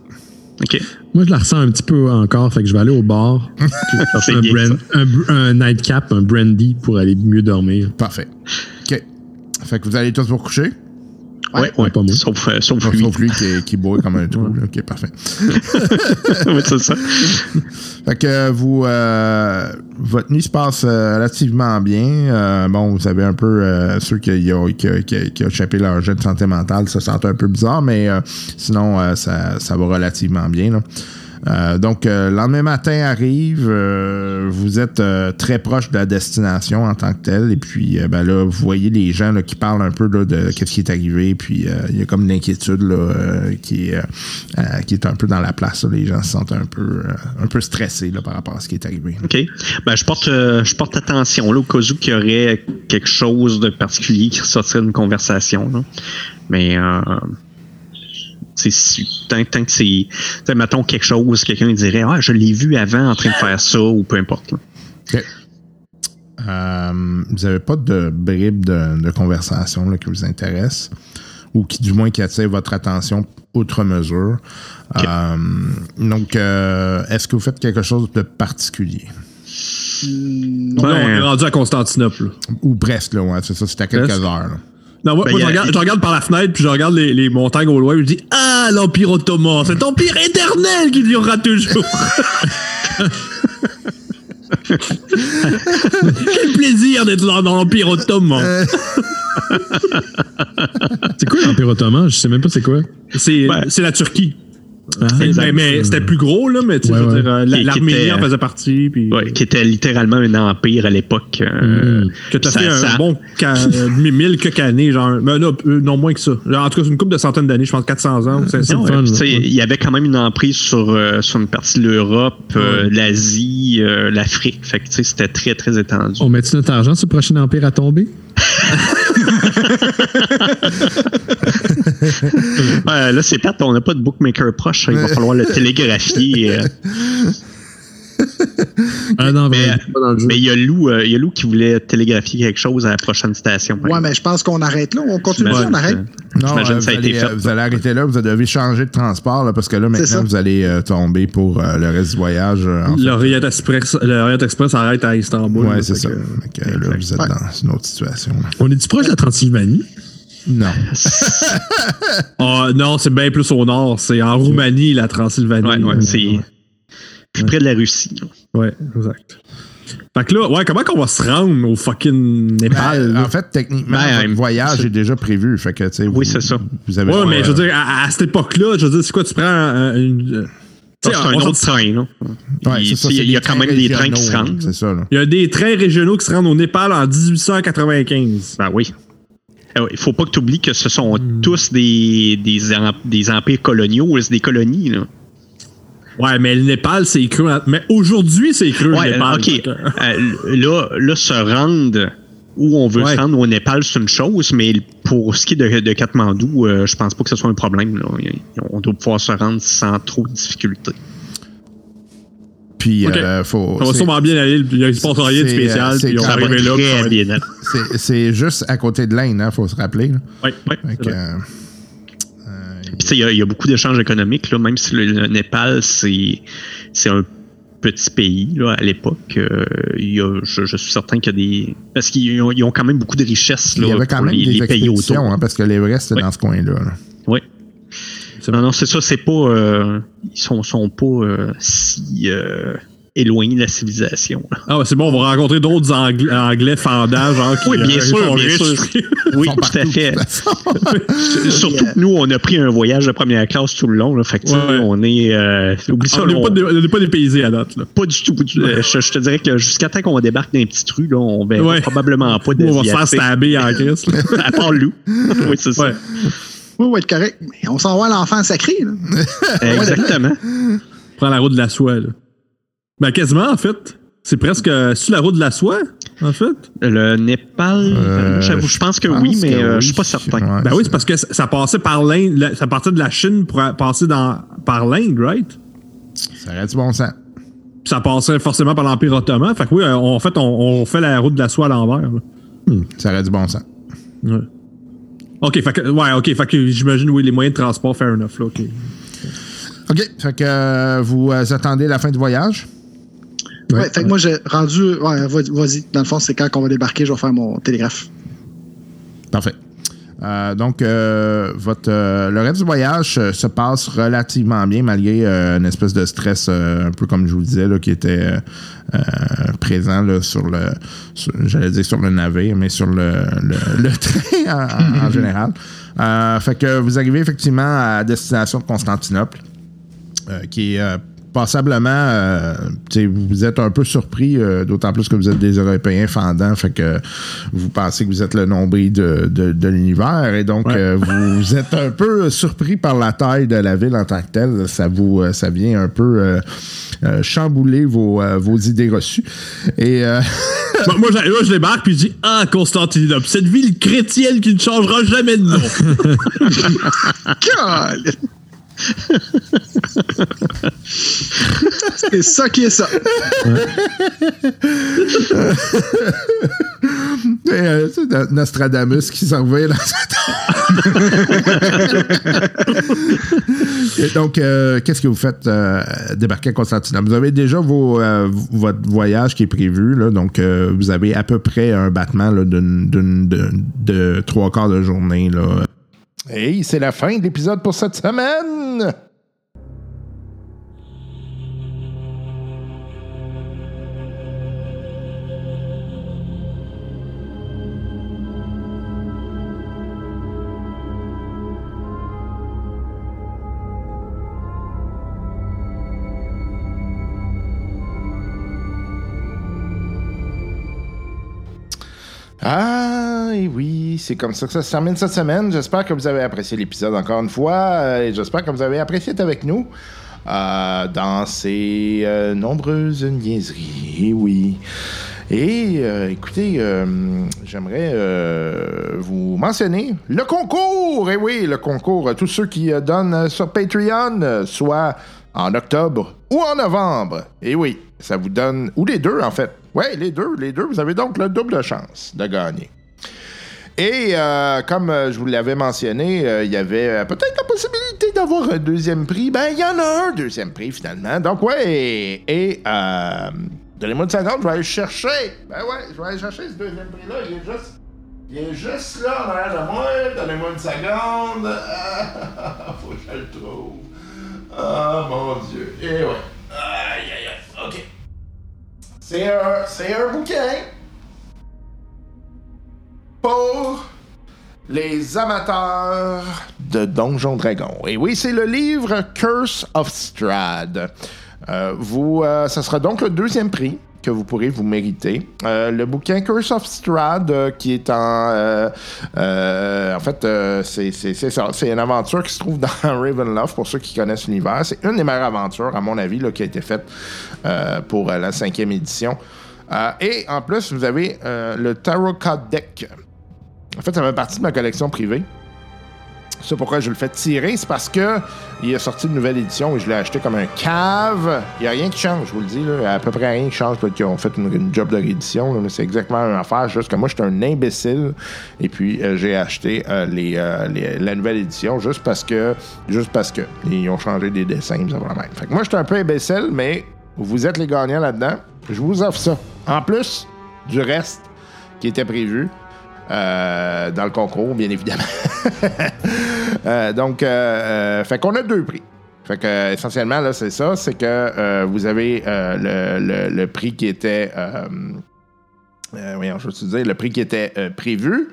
OK. Moi, je la ressens un petit peu encore, fait que je vais aller au bar. C'est un, brand- un, un nightcap, un brandy pour aller mieux dormir. Parfait. OK. Fait que vous allez tous vous coucher? Ouais, ouais. pas moi. Sauf, euh, sauf Sauf lui. lui qui, qui boit comme un trou. là. OK, parfait. Oui, c'est ça. Fait que vous, euh, votre nuit se passe euh, relativement bien. Euh, bon, vous avez un peu euh, ceux qui, ont- qui, qui- qui ont échappé leur jet de santé mentale, ça sent un peu bizarre, mais euh, sinon, euh, ça, ça va relativement bien. là. Euh, donc, euh, le lendemain matin arrive, euh, vous êtes très proche de la destination en tant que tel, et puis ben là, vous voyez les gens qui parlent un peu de ce qui est arrivé, puis il y a comme une inquiétude qui, est, un peu dans la place. Les gens se sentent un peu, stressés par rapport à ce qui est arrivé. OK. Ben, je porte, je porte attention au cas où qu'il y aurait quelque chose de particulier qui ressortirait d'une conversation. Mais tant, tant que c'est. Mettons quelque chose, quelqu'un dirait Ah, je l'ai vu avant en train de faire ça ou peu importe. là. OK. Euh, vous n'avez pas de bribes de, de conversation là, qui vous intéressent ou qui, du moins, qui attire votre attention outre mesure? Euh, donc, euh, est-ce que vous faites quelque chose de particulier? Là, on est rendu à Constantinople. Ou presque, là, ouais, c'est ça, c'est à quelques Presque. heures. là. Non, moi, Ben, moi, je, regarde, je regarde par la fenêtre, puis je regarde les, les montagnes au loin, puis je dis Ah, l'Empire ottoman, cet empire éternel qui durera toujours. Quel plaisir d'être là dans l'Empire ottoman. C'est quoi l'Empire ottoman? Je sais même pas c'est quoi. C'est Ben, c'est la Turquie. Ah, exact. Mais, mais c'était plus gros, là, mais tu sais, Ouais, ouais. dire, euh, Qui- la- qui l'Arménie était- en faisait partie. Puis, Ouais, qui était littéralement un empire à l'époque. euh, Mm. Que t'as ça- fait un ça- bon ca- mille quelques années, genre. Mais non, euh, non, moins que ça. Genre, en tout cas, c'est une couple de centaines d'années, je pense 400 ans. ou 500 Non, fun, ouais, puis, là. tu sais, il y avait quand même une emprise sur, euh, sur une partie de l'Europe, euh, l'Asie, euh, l'Afrique. Fait que tu sais, c'était très, très étendu. On met-tu notre argent sur le prochain empire à tomber? Là, c'est plate, on n'a pas de bookmaker proche. Il va falloir le télégraphier. euh. Ah non, Mais- jeu. Mais il y, a Lou, euh, il y a Lou qui voulait télégraphier quelque chose à la prochaine station. Ouais, exemple. mais je pense qu'on arrête là. On continue, on arrête. Non, euh, que ça a vous, été allez, fait. euh, vous allez arrêter là, vous devez changer de transport, là, parce que là, maintenant, vous allez euh, tomber pour euh, le reste du voyage. euh. L'Orient Express, l'Orient Express arrête à Istanbul. Ouais, c'est ça. que- là, vous êtes Ouais. dans une autre situation. là. On est-tu proche de la Transylvanie? Non. Ah, non, c'est bien plus au nord. C'est en Roumanie, la Transylvanie. Ouais, ouais, Euh, c'est plus près de la Russie. Ouais, exact. Fait que là, ouais, comment qu'on va se rendre au fucking Népal? Ben, en fait, techniquement, Ben, votre voyage est déjà prévu. Fait que, tu sais, Oui, vous- c'est ça. Vous avez ouais, mais je veux euh, dire, à, à cette époque-là, je veux dire, c'est quoi, tu prends euh, une. euh, tu C'est un autre train. Là. ouais, il c'est ça, il y a quand même des trains qui se rendent. C'est ça, là. Il y a des trains régionaux qui se rendent au Népal en 1895. Ben oui. Il ne faut pas que tu oublies que ce sont Hmm. tous des, des, em- des empires coloniaux, c'est des colonies. Là. Ouais, mais le Népal, c'est en- Mais aujourd'hui, c'est creux, Ouais, le Népal. OK. Euh, là, là, se rendre où on veut Ouais. se rendre au Népal, c'est une chose, mais pour ce qui est de, de Katmandou, euh, je pense pas que ce soit un problème. Là. On doit pouvoir se rendre sans trop de difficultés. Puis, Ok. euh, faut. Ça va sûrement bien aller. Il ne se passe rien de c'est, spécial. euh, c'est Puis on va arriver là. c'est- juste à côté de l'Inde, hein, faut se rappeler. là. Ouais, ouais, Fait c'est que, vrai. euh, Puis, tu sais, il y, a- il y a beaucoup d'échanges économiques, là, même si le, le Népal, c'est un petit pays là, à l'époque. euh, je, je suis certain qu'il y a des. Parce qu'ils ont, ont quand même beaucoup de richesses il y avait quand pour même les, des les pays autour. hein, parce que l'Everest, c'est dans ce coin-là. là. Oui. Non, non, c'est ça, c'est pas. euh, ils sont, sont pas euh, si de la civilisation. là. Ah, ouais, c'est bon, on va rencontrer d'autres Anglais, anglais fendants, genre. qui, Oui, bien euh, sûr, bien sûr. Oui, tout à fait. Surtout que nous, on a pris un voyage de première classe tout le long. Là, fait que, tu sais, Ouais. on est. euh, oublie ça, On n'est on- pas, dé- on est pas dépaysés à date. Là. pas du tout. du- euh, je, je te dirais que jusqu'à temps qu'on débarque dans un petit rue, là, on verra Ouais. probablement pas on va se faire stabber en crise. là. À part Lou. oui, c'est ça. Ouais. Oui, on va être correct. Mais on s'en va à l'enfant sacré. Là. Exactement. Prends la route de la soie, là. Ben, quasiment, en fait. C'est presque euh, sur la route de la soie, en fait? Le Népal, Euh, j'avoue, je pense que pense oui, mais que euh, oui. je suis pas certain. Ouais, Ben oui, c'est parce que ça passait par l'Inde. la- Ça partait de la Chine pour passer dans, par l'Inde, right? Ça aurait du bon sens. Puis ça passait forcément par l'Empire ottoman. Fait que oui, en fait, on, on fait la route de la soie à l'envers. là. Ça aurait du bon sens. Ouais. OK, fait que, ouais, OK, fait que j'imagine, oui, les moyens de transport, fair enough, là, OK. OK. Fait que euh, vous euh, attendez la fin du voyage? Ouais, fait que moi, j'ai rendu. Ouais, vas- vas-y. Dans le fond, c'est quand qu'on va débarquer, je vais faire mon télégraphe. Parfait. Euh, donc, euh, votre, euh, le reste du voyage se passe relativement bien, malgré une espèce de stress, un peu comme je vous le disais, là, qui était présent là, sur le, j'allais dire sur le navire, mais sur le, le, le train en, en- général. Fait que vous arrivez effectivement à destination de Constantinople, qui est passablement, euh, vous êtes un peu surpris, euh, d'autant plus que vous êtes des Européens fendants, fait que vous pensez que vous êtes le nombril de, de, de l'univers, et donc Ouais. euh, vous êtes un peu surpris par la taille de la ville en tant que telle. Ça vous, ça vient un peu chambouler vos, vos idées reçues. Et moi, moi, je débarque puis je dis Ah, Constantinople, cette ville chrétienne qui ne changera jamais de nom. C'est ça qui est ça. euh, c'est No- Nostradamus qui s'en revient dans donc, euh, qu'est-ce que vous faites euh, débarquer à Constantinople? Vous avez déjà vos, votre voyage qui est prévu, là, donc vous avez à peu près un battement d'une- d'une- de, de trois quarts de journée. Là. Et c'est la fin de l'épisode pour cette semaine. Ah, et oui, c'est comme ça que ça se termine cette semaine. J'espère que vous avez apprécié l'épisode encore une fois euh, et j'espère que vous avez apprécié être avec nous euh, dans ces euh, nombreuses niaiseries. Et oui. Et écoutez, j'aimerais vous mentionner le concours. Et oui, le concours. Tous ceux qui donnent sur Patreon, soit en octobre ou en novembre. Et oui, ça vous donne, ou les deux en fait. Oui, les deux, les deux. Vous avez donc le double chance de gagner. Et euh, comme euh, je vous l'avais mentionné, euh, il y avait peut-être la possibilité d'avoir un deuxième prix. Ben, il y en a un deuxième prix finalement. Donc, ouais, et, euh, donnez-moi une seconde, je vais aller chercher. Ben ouais, je vais aller chercher ce deuxième prix-là. Il est juste, il est juste là en arrière de moi. Donnez-moi une seconde. Ah, faut que je le trouve. Ah, mon Dieu. Et ouais. Aïe, aïe, aïe. OK. C'est un, c'est un bouquin pour les amateurs de Donjon Dragon. Et oui, c'est le livre Curse of Strad. Euh, vous, euh, ça sera donc le deuxième prix que vous pourrez vous mériter. Euh, le bouquin Curse of Strad, qui est en... en fait, c'est c'est- une aventure qui se trouve dans Ravenloft, pour ceux qui connaissent l'univers. C'est une des meilleures aventures, à mon avis, là, qui a été faite pour la cinquième édition. Et en plus, vous avez le Tarot Card Deck. En fait, ça fait partie de ma collection privée. C'est pourquoi je le fais tirer, c'est parce que il est sorti une nouvelle édition et je l'ai acheté comme un cave. Il n'y a rien qui change, je vous le dis. Là. À peu près rien qui change. Peut-être qu'ils ont fait une, job de réédition, mais c'est exactement la même affaire. Juste que moi, j'étais un imbécile. Et puis, euh, j'ai acheté euh, euh, la nouvelle édition juste parce que. Juste parce que. Ils ont changé des dessins, ça va même. Fait que moi, j'étais un peu imbécile, mais vous êtes les gagnants là-dedans. Je vous offre ça. En plus du reste qui était prévu. Euh, dans le concours, bien évidemment. Euh, donc, euh, fait qu'on a deux prix. Fait que, essentiellement, là, c'est ça. C'est que vous avez le, prix qui était. Voyons, je veux dire, le prix qui était prévu,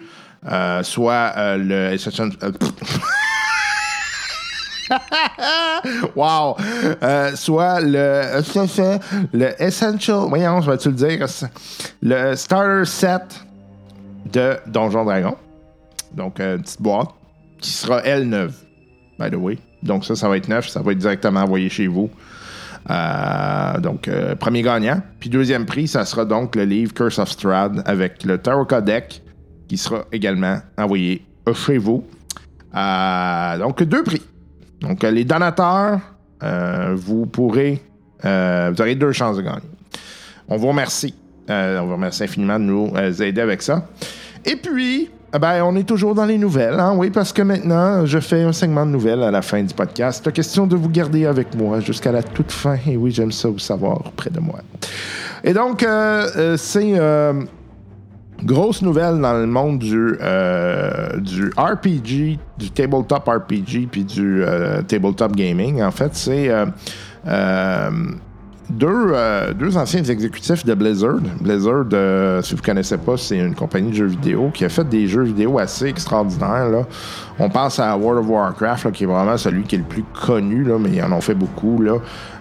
soit le. Wow! Soit le. Le Essential. Voyons, je vais-tu le dire? Le Starter Set de Donjon Dragon. Donc, euh, une petite boîte qui sera, elle, neuve. By the way. Donc, ça, ça va être neuf. Ça va être directement envoyé chez vous. Euh, donc, euh, premier gagnant. Puis, deuxième prix, ça sera donc le livre Curse of Strahd avec le Tarot Card Deck qui sera également envoyé chez vous. Donc, deux prix. Donc, les donateurs, vous pourrez. vous aurez deux chances de gagner. On vous remercie. Euh, on vous remercie infiniment de nous euh, aider avec ça. Et puis, eh ben, on est toujours dans les nouvelles, hein, oui, parce que maintenant, je fais un segment de nouvelles à la fin du podcast. C'est question de vous garder avec moi jusqu'à la toute fin. Et oui, j'aime ça vous savoir près de moi. Et donc, euh, c'est euh, grosse nouvelle dans le monde du, du RPG, du tabletop RPG, puis du tabletop gaming. En fait, c'est deux, euh, deux anciens exécutifs de Blizzard. Blizzard, euh, si vous ne connaissez pas, c'est une compagnie de jeux vidéo qui a fait des jeux vidéo assez extraordinaires. Là. On pense à World of Warcraft, là, qui est vraiment celui qui est le plus connu, là, mais ils en ont fait beaucoup. Là.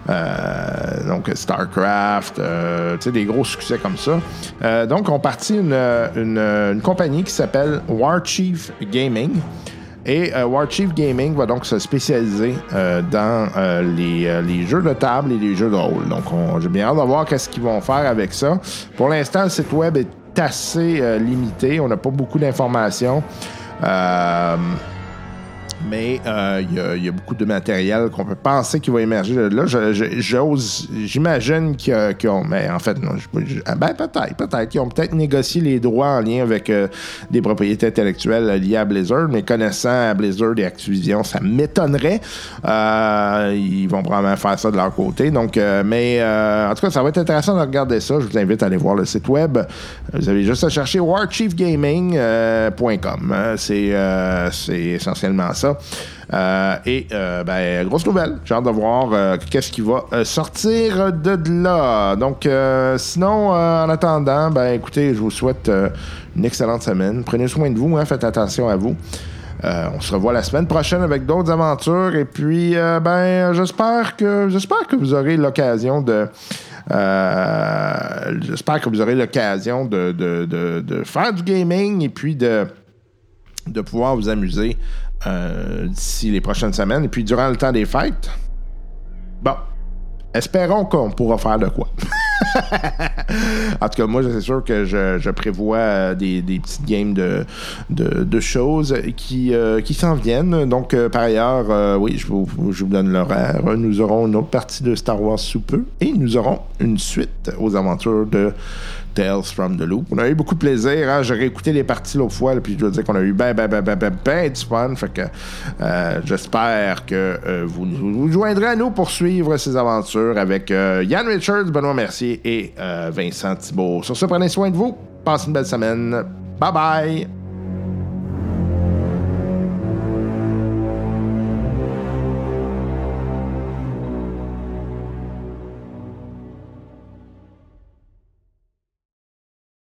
Euh, donc StarCraft, euh, des gros succès comme ça. Euh, donc, on partit une, une, une compagnie qui s'appelle Warchief Gaming. Et euh, Warchief Gaming va donc se spécialiser euh, dans euh, les, jeux de table et les jeux de rôle. Donc, on- j'ai bien hâte de voir qu'est-ce qu'ils vont faire avec ça. Pour l'instant, le site web est assez limité. On n'a pas beaucoup d'informations. Euh, mais euh, il y a- beaucoup de matériel qu'on peut penser qui va émerger là. J'ose, j'imagine qu'ils ont, mais en fait, non, ah ben peut-être, peut-être qu'ils ont peut-être négocié les droits en lien avec euh, des propriétés intellectuelles liées à Blizzard, mais connaissant Blizzard et Activision, ça m'étonnerait. Euh, ils vont probablement faire ça de leur côté. Donc, mais en tout cas, ça va être intéressant de regarder ça. Je vous invite à aller voir le site web. Vous avez juste à chercher warchiefgaming.com. hein. c'est essentiellement ça. Euh, et euh, ben, grosse nouvelle. J'ai hâte de voir euh, qu'est-ce qui va sortir de là. Donc, sinon, en attendant, ben, écoutez, je vous souhaite une excellente semaine. Prenez soin de vous, hein, faites attention à vous. On se revoit la semaine prochaine avec d'autres aventures. Et puis, ben, j'espère que j'espère que vous aurez l'occasion de J'espère que vous aurez l'occasion de, de- de- de faire du gaming et puis de, de pouvoir vous amuser euh, d'ici les prochaines semaines. Et puis durant le temps des fêtes, bon, espérons qu'on pourra faire de quoi. en tout cas, moi, c'est sûr que je, prévois euh, des, des petites games de, choses qui, euh, qui s'en viennent. Donc, par ailleurs, oui, je vous, je vous donne l'horaire. Nous aurons une autre partie de Star Wars sous peu et nous aurons une suite aux aventures de Tales from the Loop. On a eu beaucoup de plaisir. Hein? J'ai réécouté les parties l'autre fois, là, puis je dois dire qu'on a eu ben, ben, ben, ben, ben, ben du fun. Fait que euh, j'espère que euh, vous vous joindrez à nous pour suivre ces aventures avec euh, Yann Richards, Benoît Mercier et euh, Vincent Thibault. Sur ce, prenez soin de vous. Passez une belle semaine. Bye bye!